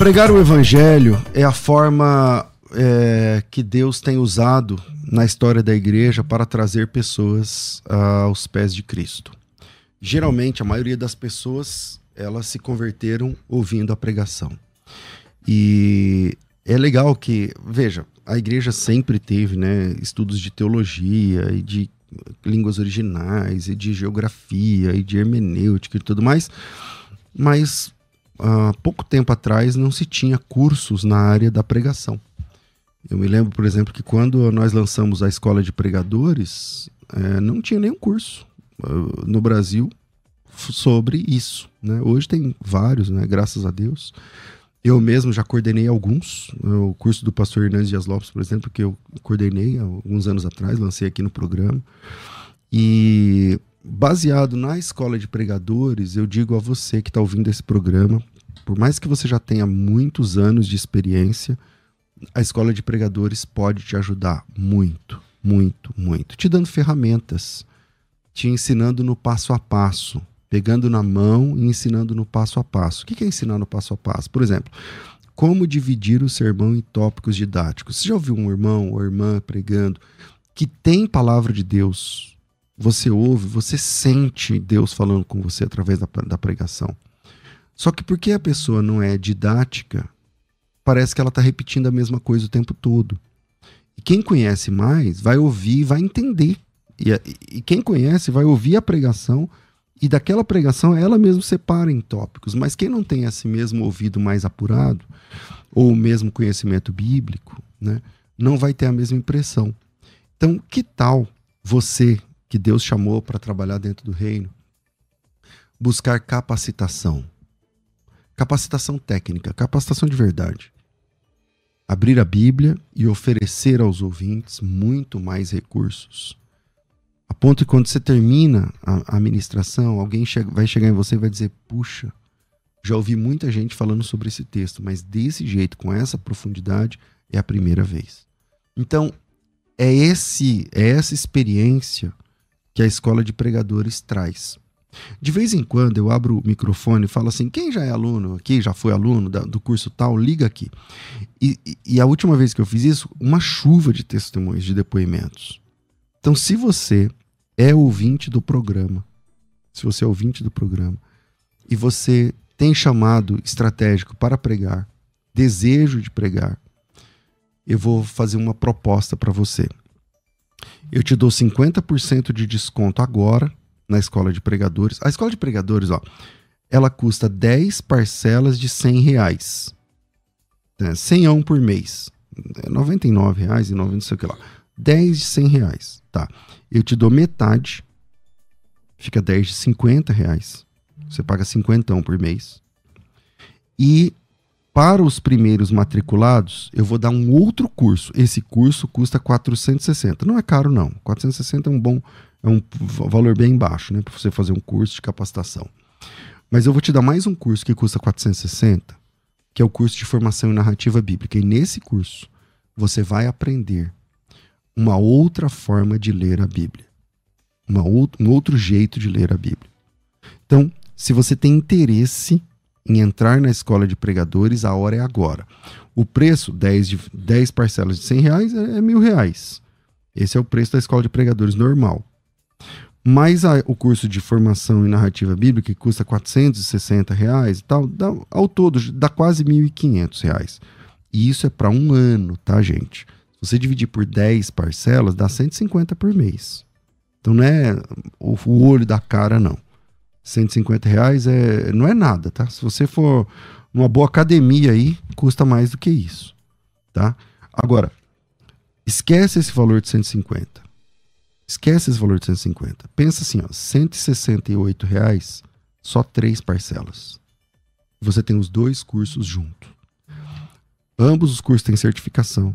Pregar o evangelho é a forma é, que Deus tem usado na história da igreja para trazer pessoas ah, aos pés de Cristo. Geralmente, a maioria das pessoas elas se converteram ouvindo a pregação. E é legal que, veja, a igreja sempre teve né, estudos de teologia e de línguas originais e de geografia e de hermenêutica e tudo mais, mas há pouco tempo atrás não se tinha cursos na área da pregação. Eu me lembro, por exemplo, que quando nós lançamos a escola de pregadores, eh, não tinha nenhum curso eh, no Brasil sobre isso. Né? Hoje tem vários, né? graças a Deus. Eu mesmo já coordenei alguns. né? O curso do pastor Hernandes Dias Lopes, por exemplo, que eu coordenei alguns anos atrás, lancei aqui no programa. E baseado na escola de pregadores, eu digo a você que está ouvindo esse programa, por mais que você já tenha muitos anos de experiência, a escola de pregadores pode te ajudar muito, muito, muito, te dando ferramentas, te ensinando no passo a passo, pegando na mão e ensinando no passo a passo. O que é ensinar no passo a passo? Por exemplo, como dividir o sermão em tópicos didáticos. Você já ouviu um irmão ou irmã pregando que tem palavra de Deus? Você ouve, você sente Deus falando com você através da, da pregação. Só que porque a pessoa não é didática, parece que ela está repetindo a mesma coisa o tempo todo. E quem conhece mais vai ouvir e vai entender. E, a- e quem conhece vai ouvir a pregação e daquela pregação ela mesma separa em tópicos. Mas quem não tem esse mesmo ouvido mais apurado, ou o mesmo conhecimento bíblico, né, não vai ter a mesma impressão. Então, que tal você, que Deus chamou para trabalhar dentro do reino, buscar capacitação? Capacitação técnica, capacitação de verdade. Abrir a Bíblia e oferecer aos ouvintes muito mais recursos. A ponto que quando você termina a, a ministração, alguém vai chegar em você e vai dizer: Puxa, Já ouvi muita gente falando sobre esse texto, mas desse jeito, com essa profundidade, é a primeira vez. Então, é esse é essa experiência que a escola de pregadores traz. De vez em quando eu abro o microfone e falo assim: quem já é aluno aqui, já foi aluno da, do curso tal, liga aqui. E, e, a última vez que eu fiz isso, uma chuva de testemunhos, de depoimentos. Então, se você é ouvinte do programa, se você é ouvinte do programa, e você tem chamado estratégico para pregar, desejo de pregar, eu vou fazer uma proposta para você. Eu te dou 50% de desconto agora na escola de pregadores. A escola de pregadores, ó, ela custa 10 parcelas de 100 reais. É, 100 a um por mês. É 99 reais e 90, não sei o que lá. 10 de 100 reais, tá? Eu te dou metade, fica 10 de 50 reais. Você paga 50 por mês. E para os primeiros matriculados, eu vou dar um outro curso. Esse curso custa 460. Não é caro, não. 460 é um bom é um valor bem baixo, né, para você fazer um curso de capacitação. Mas eu vou te dar mais um curso que custa 460, que é o curso de formação em narrativa bíblica. E nesse curso você vai aprender uma outra forma de ler a Bíblia, uma out um outro jeito de ler a Bíblia. Então, se você tem interesse em entrar na escola de pregadores, a hora é agora. O preço, 10, de, 10 parcelas de 100 reais, é, é mil reais. Esse é o preço da escola de pregadores normal. Mais a, o curso de formação em narrativa bíblica, que custa 460 reais e tal, dá, ao todo dá quase 1.500 reais. E isso é para um ano, tá, gente? Se você dividir por 10 parcelas, dá 150 por mês. Então não é o, o olho da cara, não. 150 reais é, não é nada, tá? Se você for numa boa academia aí, custa mais do que isso, tá? Agora, esquece esse valor de 150. Esquece esse valor de 150. Pensa assim, ó, 168 reais, só três parcelas. Você tem os dois cursos junto. Ambos os cursos têm certificação.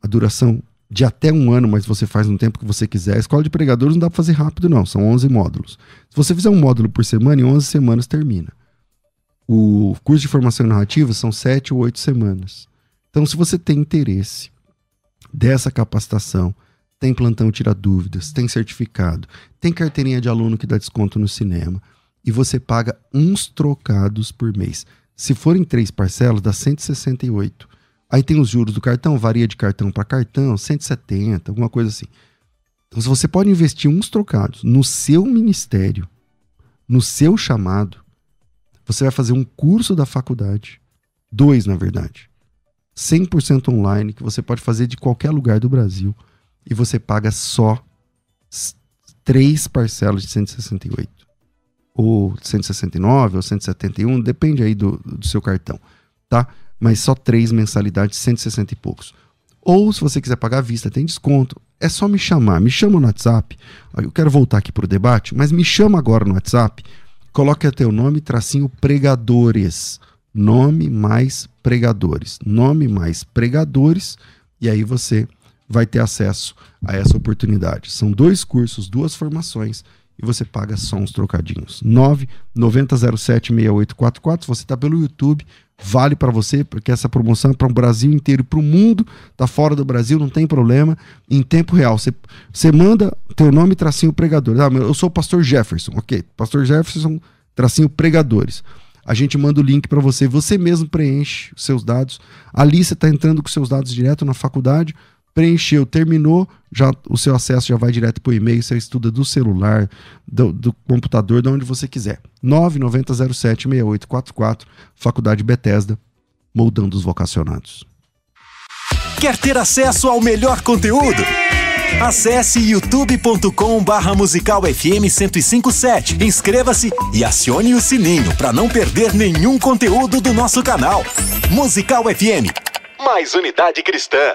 A duração de até um ano, mas você faz no tempo que você quiser. A escola de pregadores não dá para fazer rápido, não. São 11 módulos. Se você fizer um módulo por semana, em 11 semanas termina. O curso de formação narrativa são 7 ou 8 semanas. Então, se você tem interesse dessa capacitação, tem plantão tira dúvidas, tem certificado, tem carteirinha de aluno que dá desconto no cinema e você paga uns trocados por mês. Se forem três parcelas, dá 168. Aí tem os juros do cartão, varia de cartão para cartão, 170, alguma coisa assim. Então, se você pode investir uns trocados no seu ministério, no seu chamado, você vai fazer um curso da faculdade, dois na verdade, 100% online, que você pode fazer de qualquer lugar do Brasil e você paga só três parcelas de 168. Ou 169 ou 171, depende aí do, do seu cartão, tá? Mas só três mensalidades, 160 e poucos. Ou se você quiser pagar à vista, tem desconto. É só me chamar. Me chama no WhatsApp. Eu quero voltar aqui para o debate, mas me chama agora no WhatsApp. Coloque o nome, tracinho pregadores. Nome mais pregadores. Nome mais pregadores. E aí você vai ter acesso a essa oportunidade. São dois cursos, duas formações e você paga só uns trocadinhos. 990076844. Se você está pelo YouTube, vale para você, porque essa promoção é para o Brasil inteiro para o mundo. Tá fora do Brasil, não tem problema. Em tempo real, você, você manda teu nome tracinho pregador. Ah, eu sou o pastor Jefferson, ok? Pastor Jefferson, tracinho pregadores. A gente manda o link para você, você mesmo preenche os seus dados. Ali você está entrando com seus dados direto na faculdade preencheu, terminou, já o seu acesso já vai direto para o e-mail, você estuda do celular, do, do computador, de onde você quiser. 990076844, Faculdade Bethesda, moldando os vocacionados. Quer ter acesso ao melhor conteúdo? Acesse youtube.com barra musical FM 1057. Inscreva-se e acione o sininho para não perder nenhum conteúdo do nosso canal. Musical FM. Mais unidade cristã.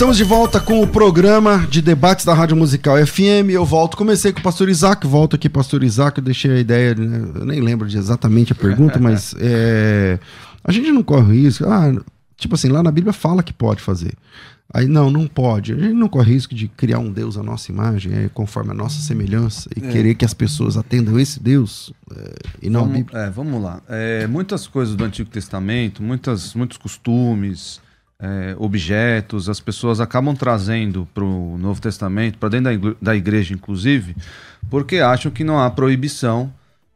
Estamos de volta com o programa de debates da Rádio Musical FM. Eu volto, comecei com o pastor Isaac, volto aqui, pastor Isaac. Eu deixei a ideia, né? eu nem lembro de exatamente a pergunta, mas é, a gente não corre risco. Ah, tipo assim, lá na Bíblia fala que pode fazer. Aí não, não pode. A gente não corre risco de criar um Deus à nossa imagem, é, conforme a nossa semelhança, e É. querer que as pessoas atendam esse Deus é, e não a vamos, Bíblia. é, vamos lá. É, muitas coisas do Antigo Testamento, muitas, muitos costumes, é, objetos, as pessoas acabam trazendo para o Novo Testamento, para dentro da, igre- da igreja, inclusive, porque acham que não há proibição.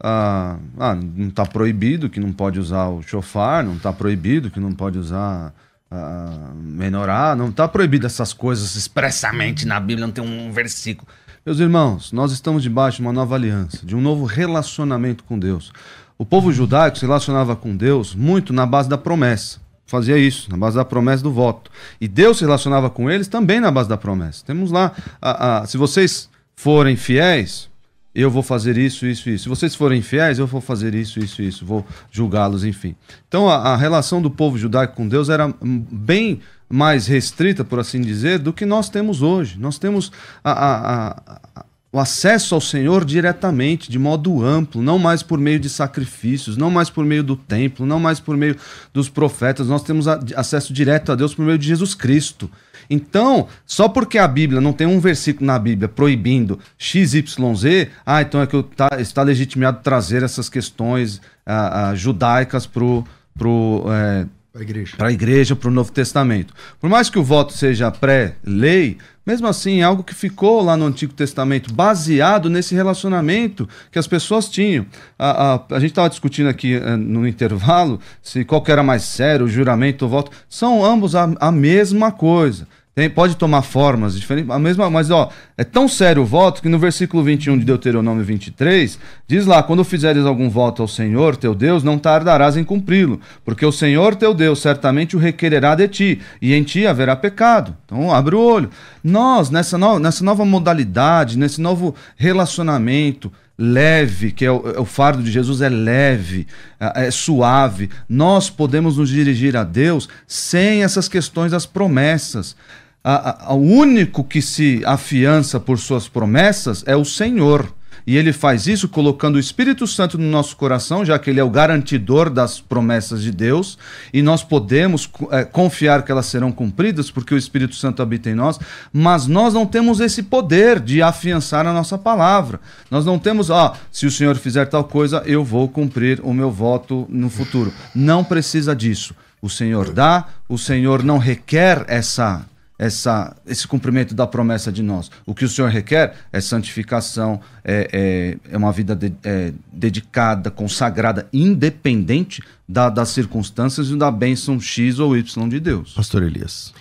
Ah, ah, não está proibido que não pode usar o chofar, não está proibido que não pode usar ah, menorá, não está proibido essas coisas expressamente na Bíblia, não tem um versículo. Meus irmãos, nós estamos debaixo de uma nova aliança, de um novo relacionamento com Deus. O povo judaico se relacionava com Deus muito na base da promessa. Fazia isso, na base da promessa do voto. E Deus se relacionava com eles também na base da promessa. Temos lá, a- a- se vocês forem fiéis, eu vou fazer isso, isso, isso. Se vocês forem fiéis, eu vou fazer isso, isso, isso. Vou julgá-los, enfim. Então a, a relação do povo judaico com Deus era hum, bem mais restrita, por assim dizer, do que nós temos hoje. Nós temos a- a- o acesso ao Senhor diretamente, de modo amplo, não mais por meio de sacrifícios, não mais por meio do templo, não mais por meio dos profetas. Nós temos acesso direto a Deus por meio de Jesus Cristo. Então, só porque a Bíblia não tem um versículo na Bíblia proibindo XYZ, ah, então é que tá, está legitimado trazer essas questões ah, ah, judaicas para pro, é, A igreja. para a igreja, para o Novo Testamento. Por mais que o voto seja pré-lei, mesmo assim é algo que ficou lá no Antigo Testamento, baseado nesse relacionamento que as pessoas tinham. A, a, a gente estava discutindo aqui eh, no intervalo se qual que era mais sério, o juramento ou o voto. São ambos a, a mesma coisa. Tem- pode tomar formas diferentes, a mesma, mas ó, é tão sério o voto que no versículo 21 de Deuteronômio 23, diz lá: quando fizeres algum voto ao Senhor teu Deus, não tardarás em cumpri-lo, porque o Senhor teu Deus certamente o requererá de ti, e em ti haverá pecado. Então abre o olho. Nós, nessa, no, nessa nova modalidade, nesse novo relacionamento, leve, que é o, é o fardo de Jesus é leve, é, é suave. Nós podemos nos dirigir a Deus sem essas questões das promessas. A, a- o único que se afiança por suas promessas é o Senhor. E ele faz isso colocando o Espírito Santo no nosso coração, já que ele é o garantidor das promessas de Deus, e nós podemos eh, confiar que elas serão cumpridas, porque o Espírito Santo habita em nós, mas nós não temos esse poder de afiançar a nossa palavra. Nós não temos, ó, se o Senhor fizer tal coisa, eu vou cumprir o meu voto no futuro. Não precisa disso. O Senhor dá, o Senhor não requer essa essa, esse cumprimento da promessa de nós. O que o Senhor requer é santificação, é, é, é uma vida de- é, dedicada, consagrada, independente da- das circunstâncias e da bênção X ou Y de Deus. Pastor Elias.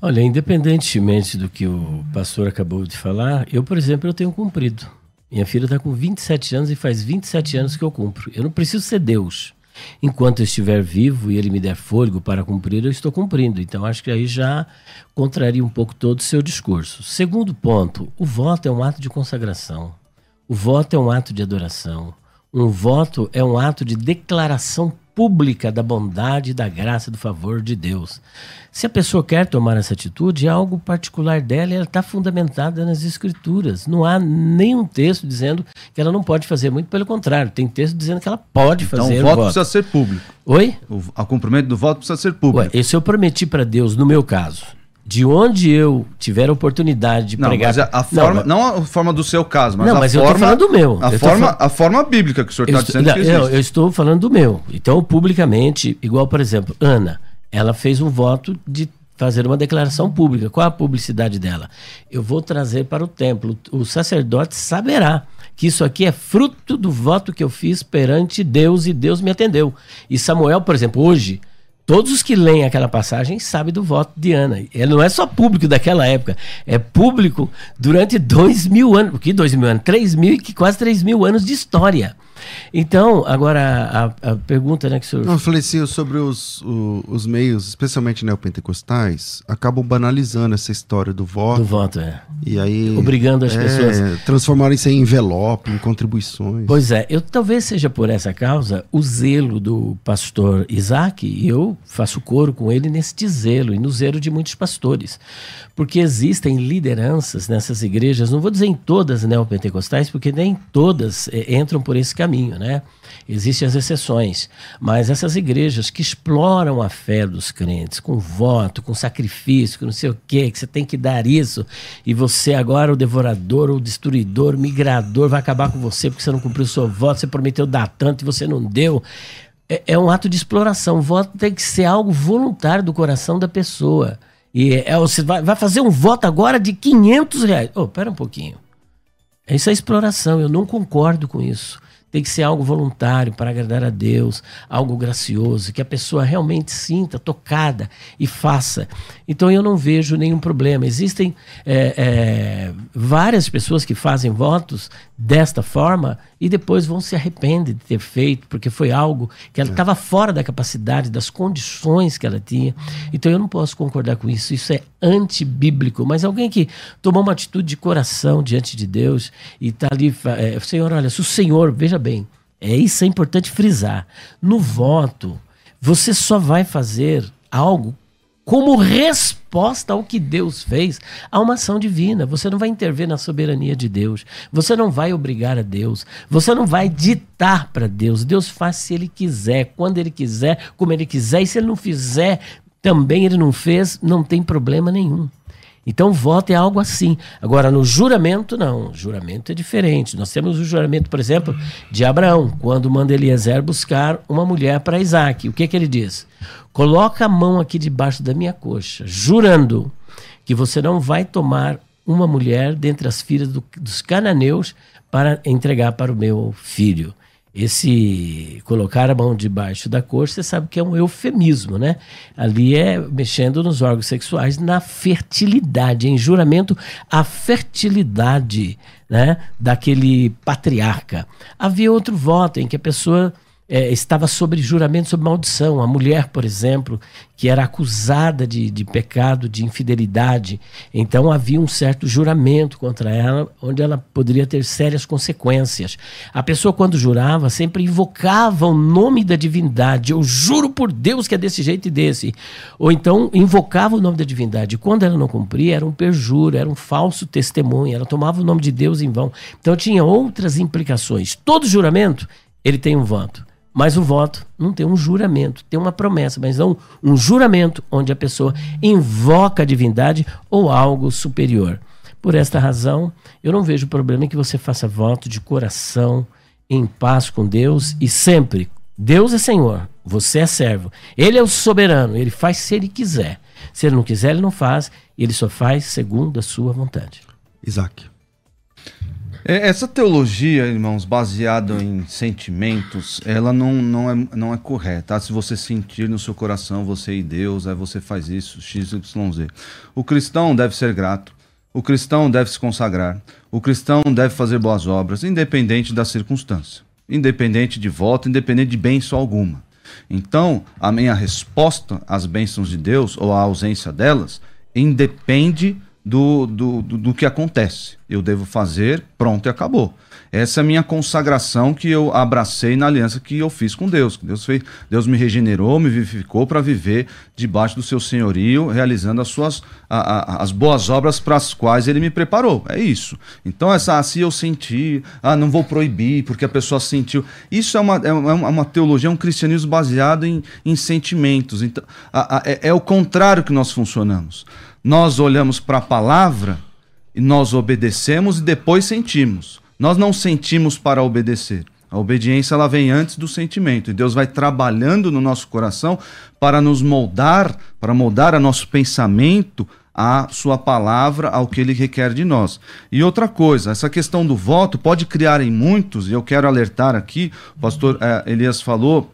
Olha, independentemente do que o pastor acabou de falar, eu, por exemplo, eu tenho cumprido. Minha filha está com 27 anos e faz 27 anos que eu cumpro. Eu não preciso ser Deus. Enquanto eu estiver vivo e ele me der fôlego para cumprir, eu estou cumprindo. Então, acho que aí já contraria um pouco todo o seu discurso. Segundo ponto, o voto é um ato de consagração. O voto é um ato de adoração. Um voto é um ato de declaração pública da bondade, da graça, do favor de Deus. Se a pessoa quer tomar essa atitude, é algo particular dela e ela está fundamentada nas Escrituras. Não há nenhum texto dizendo que ela não pode fazer, muito pelo contrário, tem texto dizendo que ela pode Então fazer o o voto voto. precisa ser público. Oi? O, o cumprimento do voto precisa ser Ué, público. esse eu prometi para Deus, no meu caso, de onde eu tiver a oportunidade de não, pregar. mas a, a forma, mas- não, a forma do seu caso, mas Não, a mas eu tô forma, falando do meu. A Eu forma, fal- a forma bíblica que o senhor Eu está dizendo não, que existe. eu, eu estou falando do meu. Então, publicamente, igual, por exemplo, Ana, ela fez um voto de fazer uma declaração pública. Qual a publicidade dela? Eu vou trazer para o templo. O sacerdote saberá que isso aqui é fruto do voto que eu fiz perante Deus e Deus me atendeu. E Samuel, por exemplo, hoje, todos os que leem aquela passagem sabem do voto de Ana. Ele não é só público daquela época, é público durante dois mil anos. Que dois mil anos? Três mil e quase três mil anos de história. Então, agora a, a pergunta né, que o senhor. Não, eu falei assim, sobre os, o- os meios, especialmente neopentecostais, acabam banalizando essa história do voto. do voto, é. E aí. Obrigando as é, pessoas. Transformarem isso em envelope, em contribuições. Pois é, eu talvez seja por essa causa o zelo do pastor Isaac, e eu faço coro com ele neste zelo e no zelo de muitos pastores. Porque existem lideranças nessas igrejas, não vou dizer em todas neopentecostais, porque nem todas eh, entram por esse caminho, né? Existem as exceções, mas essas igrejas que exploram a fé dos crentes com voto, com sacrifício, com não sei o quê, que você tem que dar isso, e você agora, o devorador, o destruidor, o migrador, vai acabar com você porque você não cumpriu o seu voto, você prometeu dar tanto e você não deu. É, é um ato de exploração. O voto tem que ser algo voluntário do coração da pessoa. E é, você vai, vai fazer um voto agora de 500 reais. Oh, pera um pouquinho. Isso é exploração, eu não concordo com isso. Tem que ser algo voluntário para agradar a Deus, algo gracioso, que a pessoa realmente sinta tocada e faça. Então eu não vejo nenhum problema. Existem é, é, várias pessoas que fazem votos desta forma e depois vão se arrepender de ter feito, porque foi algo que ela estava fora da capacidade, das condições que ela tinha. Então eu não posso concordar com isso. Isso é antibíblico. Mas alguém que tomou uma atitude de coração diante de Deus e está ali, é, Senhor, olha, se o Senhor, veja bem, é isso é importante frisar. No voto, você só vai fazer algo como resposta ao que Deus fez, a uma ação divina. Você não vai intervir na soberania de Deus. Você não vai obrigar a Deus. Você não vai ditar para Deus. Deus faz se ele quiser, quando ele quiser, como ele quiser. E se ele não fizer, também ele não fez, não tem problema nenhum. Então, voto é algo assim. Agora, no juramento, não. O juramento é diferente. Nós temos o juramento, por exemplo, de Abraão, quando manda Eliezer buscar uma mulher para Isaac. O que, que ele diz? Coloca a mão aqui debaixo da minha coxa, jurando que você não vai tomar uma mulher dentre as filhas do- dos cananeus para entregar para o meu filho. Esse colocar a mão debaixo da coxa, você sabe que é um eufemismo, né? Ali é mexendo nos órgãos sexuais, na fertilidade, em juramento, a fertilidade né, daquele patriarca. Havia outro voto em que a pessoa eh, estava sobre juramento, sobre maldição. A mulher, por exemplo, que era acusada de, de pecado, de infidelidade. Então havia um certo juramento contra ela, onde ela poderia ter sérias consequências. A pessoa, quando jurava, sempre invocava o nome da divindade. Eu juro por Deus que é desse jeito e desse. Ou então invocava o nome da divindade. Quando ela não cumpria, era um perjuro, era um falso testemunho. Ela tomava o nome de Deus em vão. Então tinha outras implicações. Todo juramento, ele tem um voto. Mas o voto não tem um juramento, tem uma promessa, mas não um juramento onde a pessoa invoca a divindade ou algo superior. Por esta razão, eu não vejo problema em que você faça voto de coração, em paz com Deus e sempre. Deus é Senhor, você é servo. Ele é o soberano, ele faz se ele quiser. Se ele não quiser, ele não faz, ele só faz segundo a sua vontade. Isaac. É, Essa teologia, irmãos, baseada em sentimentos, ela não, não, é, não é correta. Ah, Se você sentir no seu coração, você e Deus, aí você faz isso, x, y, z. O cristão deve ser grato. O cristão deve se consagrar. O cristão deve fazer boas obras, independente da circunstância. Independente de voto, independente de bênção alguma. Então, a minha resposta às bênçãos de Deus, ou à ausência delas, independe do, do, do, do que acontece. Eu devo fazer, pronto e acabou. Essa é a minha consagração que eu abracei na aliança que eu fiz com Deus. Deus, fez, Deus me regenerou, me vivificou para viver debaixo do seu senhorio, realizando as suas a- a- as boas obras para as quais ele me preparou. É isso. Então, essa ah, se eu sentir, ah, não vou proibir porque a pessoa sentiu. Isso é uma, é uma, é uma teologia, é um cristianismo baseado em, em sentimentos. Então, a- é, é o contrário que nós funcionamos. Nós olhamos para a palavra e nós obedecemos e depois sentimos. Nós não sentimos para obedecer. A obediência ela vem antes do sentimento e Deus vai trabalhando no nosso coração para nos moldar, para moldar a nosso pensamento à sua palavra, ao que ele requer de nós. E outra coisa, essa questão do voto pode criar em muitos, e eu quero alertar aqui, o pastor eh, Elias falou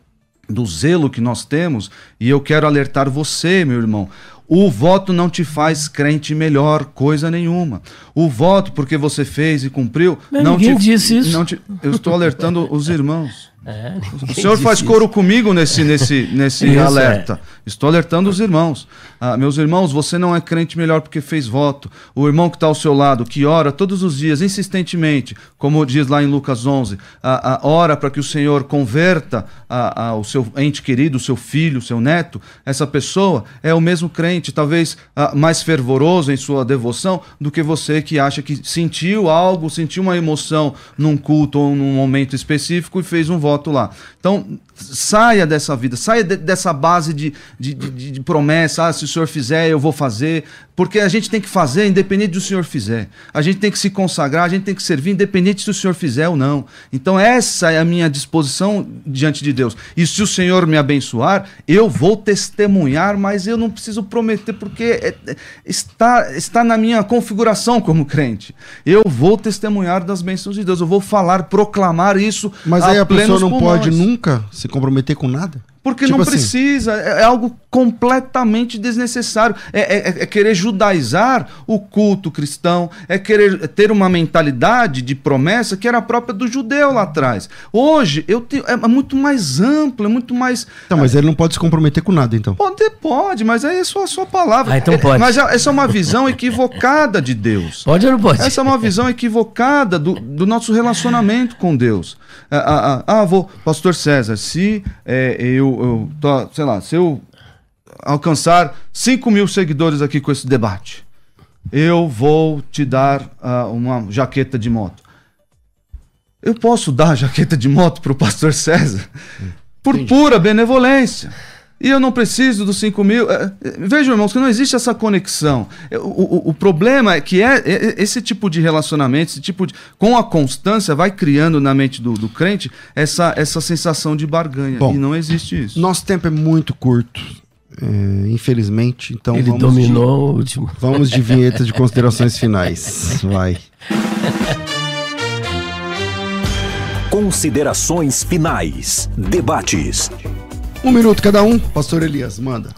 do zelo que nós temos, e eu quero alertar você, meu irmão. O voto não te faz crente melhor, coisa nenhuma. O voto, porque você fez e cumpriu, Mas não ninguém te, disse isso. te- eu estou alertando os irmãos. É, O senhor faz isso. coro comigo nesse, nesse, nesse Isso, alerta. Estou alertando os irmãos. Ah, meus irmãos, você não é crente melhor porque fez voto. O irmão que está ao seu lado, que ora todos os dias, insistentemente, como diz lá em Lucas 11, ah, ah, ora para que o Senhor converta ah, ah, o seu ente querido, o seu filho, o seu neto. Essa pessoa é o mesmo crente, talvez ah, mais fervoroso em sua devoção do que você que acha que sentiu algo, sentiu uma emoção num culto ou num momento específico e fez um voto lá. Então, saia dessa vida, saia de- dessa base de, de, de- de promessa, ah, se o senhor fizer, eu vou fazer, porque a gente tem que fazer independente do senhor fizer. A gente tem que se consagrar, a gente tem que servir independente se o senhor fizer ou não. Então essa é a minha disposição diante de Deus. E se o senhor me abençoar, eu vou testemunhar, mas eu não preciso prometer porque é- é- está, está na minha configuração como crente. Eu vou testemunhar das bênçãos de Deus, eu vou falar, proclamar isso Mas aí a pessoa não pode pulmões. nunca se comprometer com nada? Porque Tipo não assim. precisa, é, é algo completamente desnecessário. É, é- é querer judaizar o culto cristão, é querer ter uma mentalidade de promessa que era própria do judeu lá atrás. Hoje eu tenho, é muito mais amplo, é muito mais. Então, mas ele não pode se comprometer com nada, então. Pode, pode, mas aí é só a sua palavra. Ah, então É- pode. Mas essa é uma visão equivocada de Deus. Pode ou não pode? Essa é uma visão equivocada do, do nosso relacionamento com Deus. Ah, ah, ah, ah, vou, Pastor César, se é, eu, eu tô, sei lá, se eu alcançar 5 mil seguidores aqui com esse debate, eu vou te dar ah, uma jaqueta de moto. Eu posso dar a jaqueta de moto para o Pastor César por pura benevolência. E eu não preciso dos 5 mil. Eh, eh, Vejam, irmãos, que não existe essa conexão. Eh, O, o- o problema é que é, é- é esse tipo de relacionamento, esse tipo de. Com a constância, vai criando na mente do, do crente essa, essa sensação de barganha. Bom, e não existe isso. Nosso tempo é muito curto, é, infelizmente. Então Ele vamos dominou o último. De, vamos de vinheta de considerações finais. Vai. Considerações finais. Debates. Um minuto cada um. Pastor Elias, manda.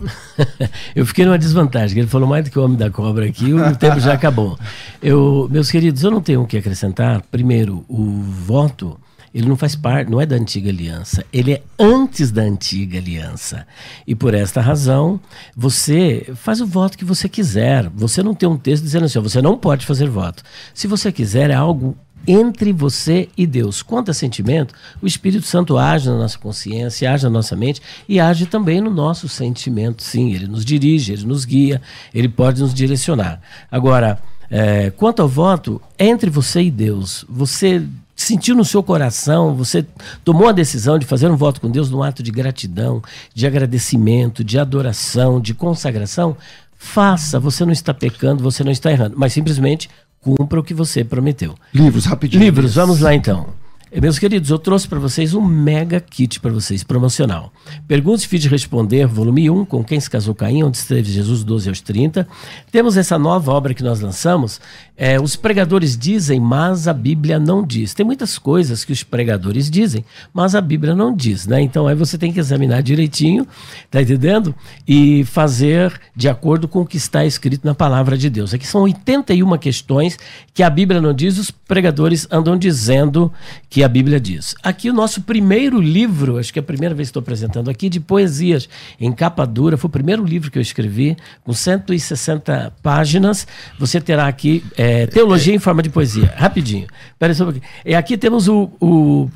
Eu fiquei numa desvantagem, ele falou mais do que o homem da cobra aqui, o tempo já acabou. Eu, meus queridos, eu não tenho o que acrescentar. Primeiro, o voto, ele não faz parte, não é da antiga aliança, ele é antes da antiga aliança. E por esta razão, você faz o voto que você quiser. Você não tem um texto dizendo assim, você não pode fazer voto. Se você quiser, é algo entre você e Deus. Quanto a sentimento, o Espírito Santo age na nossa consciência, age na nossa mente e age também no nosso sentimento. Sim, ele nos dirige, ele nos guia, ele pode nos direcionar. Agora, é, quanto ao voto, é entre você e Deus. Você sentiu no seu coração, você tomou a decisão de fazer um voto com Deus num ato de gratidão, de agradecimento, de adoração, de consagração, faça. Você não está pecando, você não está errando, mas simplesmente cumpra o que você prometeu. Livros, rapidinho. Livros, vamos lá então. Meus queridos, eu trouxe para vocês um mega kit para vocês, promocional. Pergunte, Fiz de Responder, volume 1, com quem se casou Caim, onde esteve Jesus 12 aos 30. Temos essa nova obra que nós lançamos, é, Os Pregadores Dizem, mas a Bíblia não diz. Tem muitas coisas que os pregadores dizem, mas a Bíblia não diz, né? Então aí você tem que examinar direitinho, tá entendendo? E fazer de acordo com o que está escrito na palavra de Deus. Aqui são 81 questões que a Bíblia não diz, os pregadores andam dizendo que a Bíblia diz. Aqui o nosso primeiro livro, acho que é a primeira vez que estou apresentando aqui, de poesias em capa dura, foi o primeiro livro que eu escrevi, com 160 páginas. Você terá aqui é, Teologia em forma de poesia. Rapidinho. Espera só um pouquinho. E aqui temos o, o-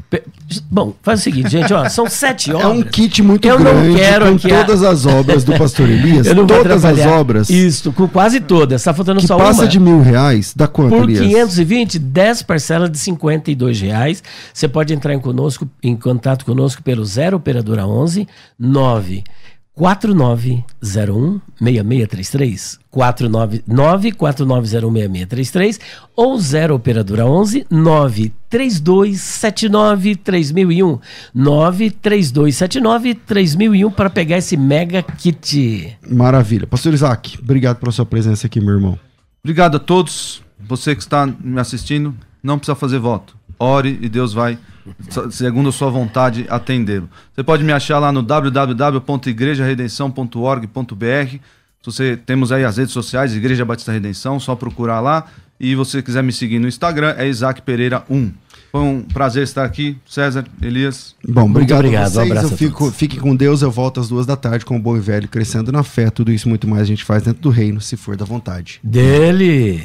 Bom, faz o seguinte, gente, ó, são sete É obras. um kit muito Eu não grande quero com aqui a- todas as obras do Pastor Elias. Eu não todas as obras Isso, com quase todas. Está faltando que só passa uma. de mil reais. Dá quanto, Por Elias? 520, 10 parcelas de 52 reais. Você pode entrar em, conosco, em contato conosco pelo 0 Operadora 11 9 4901 6633 499 4901 6633 ou 0 Operadora 11 9 3279 3001 9 3279 3001 para pegar esse mega kit. Maravilha. Pastor Isaac, obrigado pela sua presença aqui, meu irmão. Obrigado a todos. Você que está me assistindo, não precisa fazer voto. Ore e Deus vai, segundo a sua vontade, atendê-lo. Você pode me achar lá no www.igrejaredenção.org.br. Se você temos aí as redes sociais, Igreja Batista Redenção, só procurar lá. E você quiser me seguir no Instagram, é Isaac Pereira 1. Foi um prazer estar aqui, César, Elias. Bom, obrigado, obrigado, a um abraço eu a fico, todos. fique com Deus, eu volto às duas da tarde com o bom e velho, crescendo na fé. Tudo isso e muito mais a gente faz dentro do reino, se for da vontade. Dele.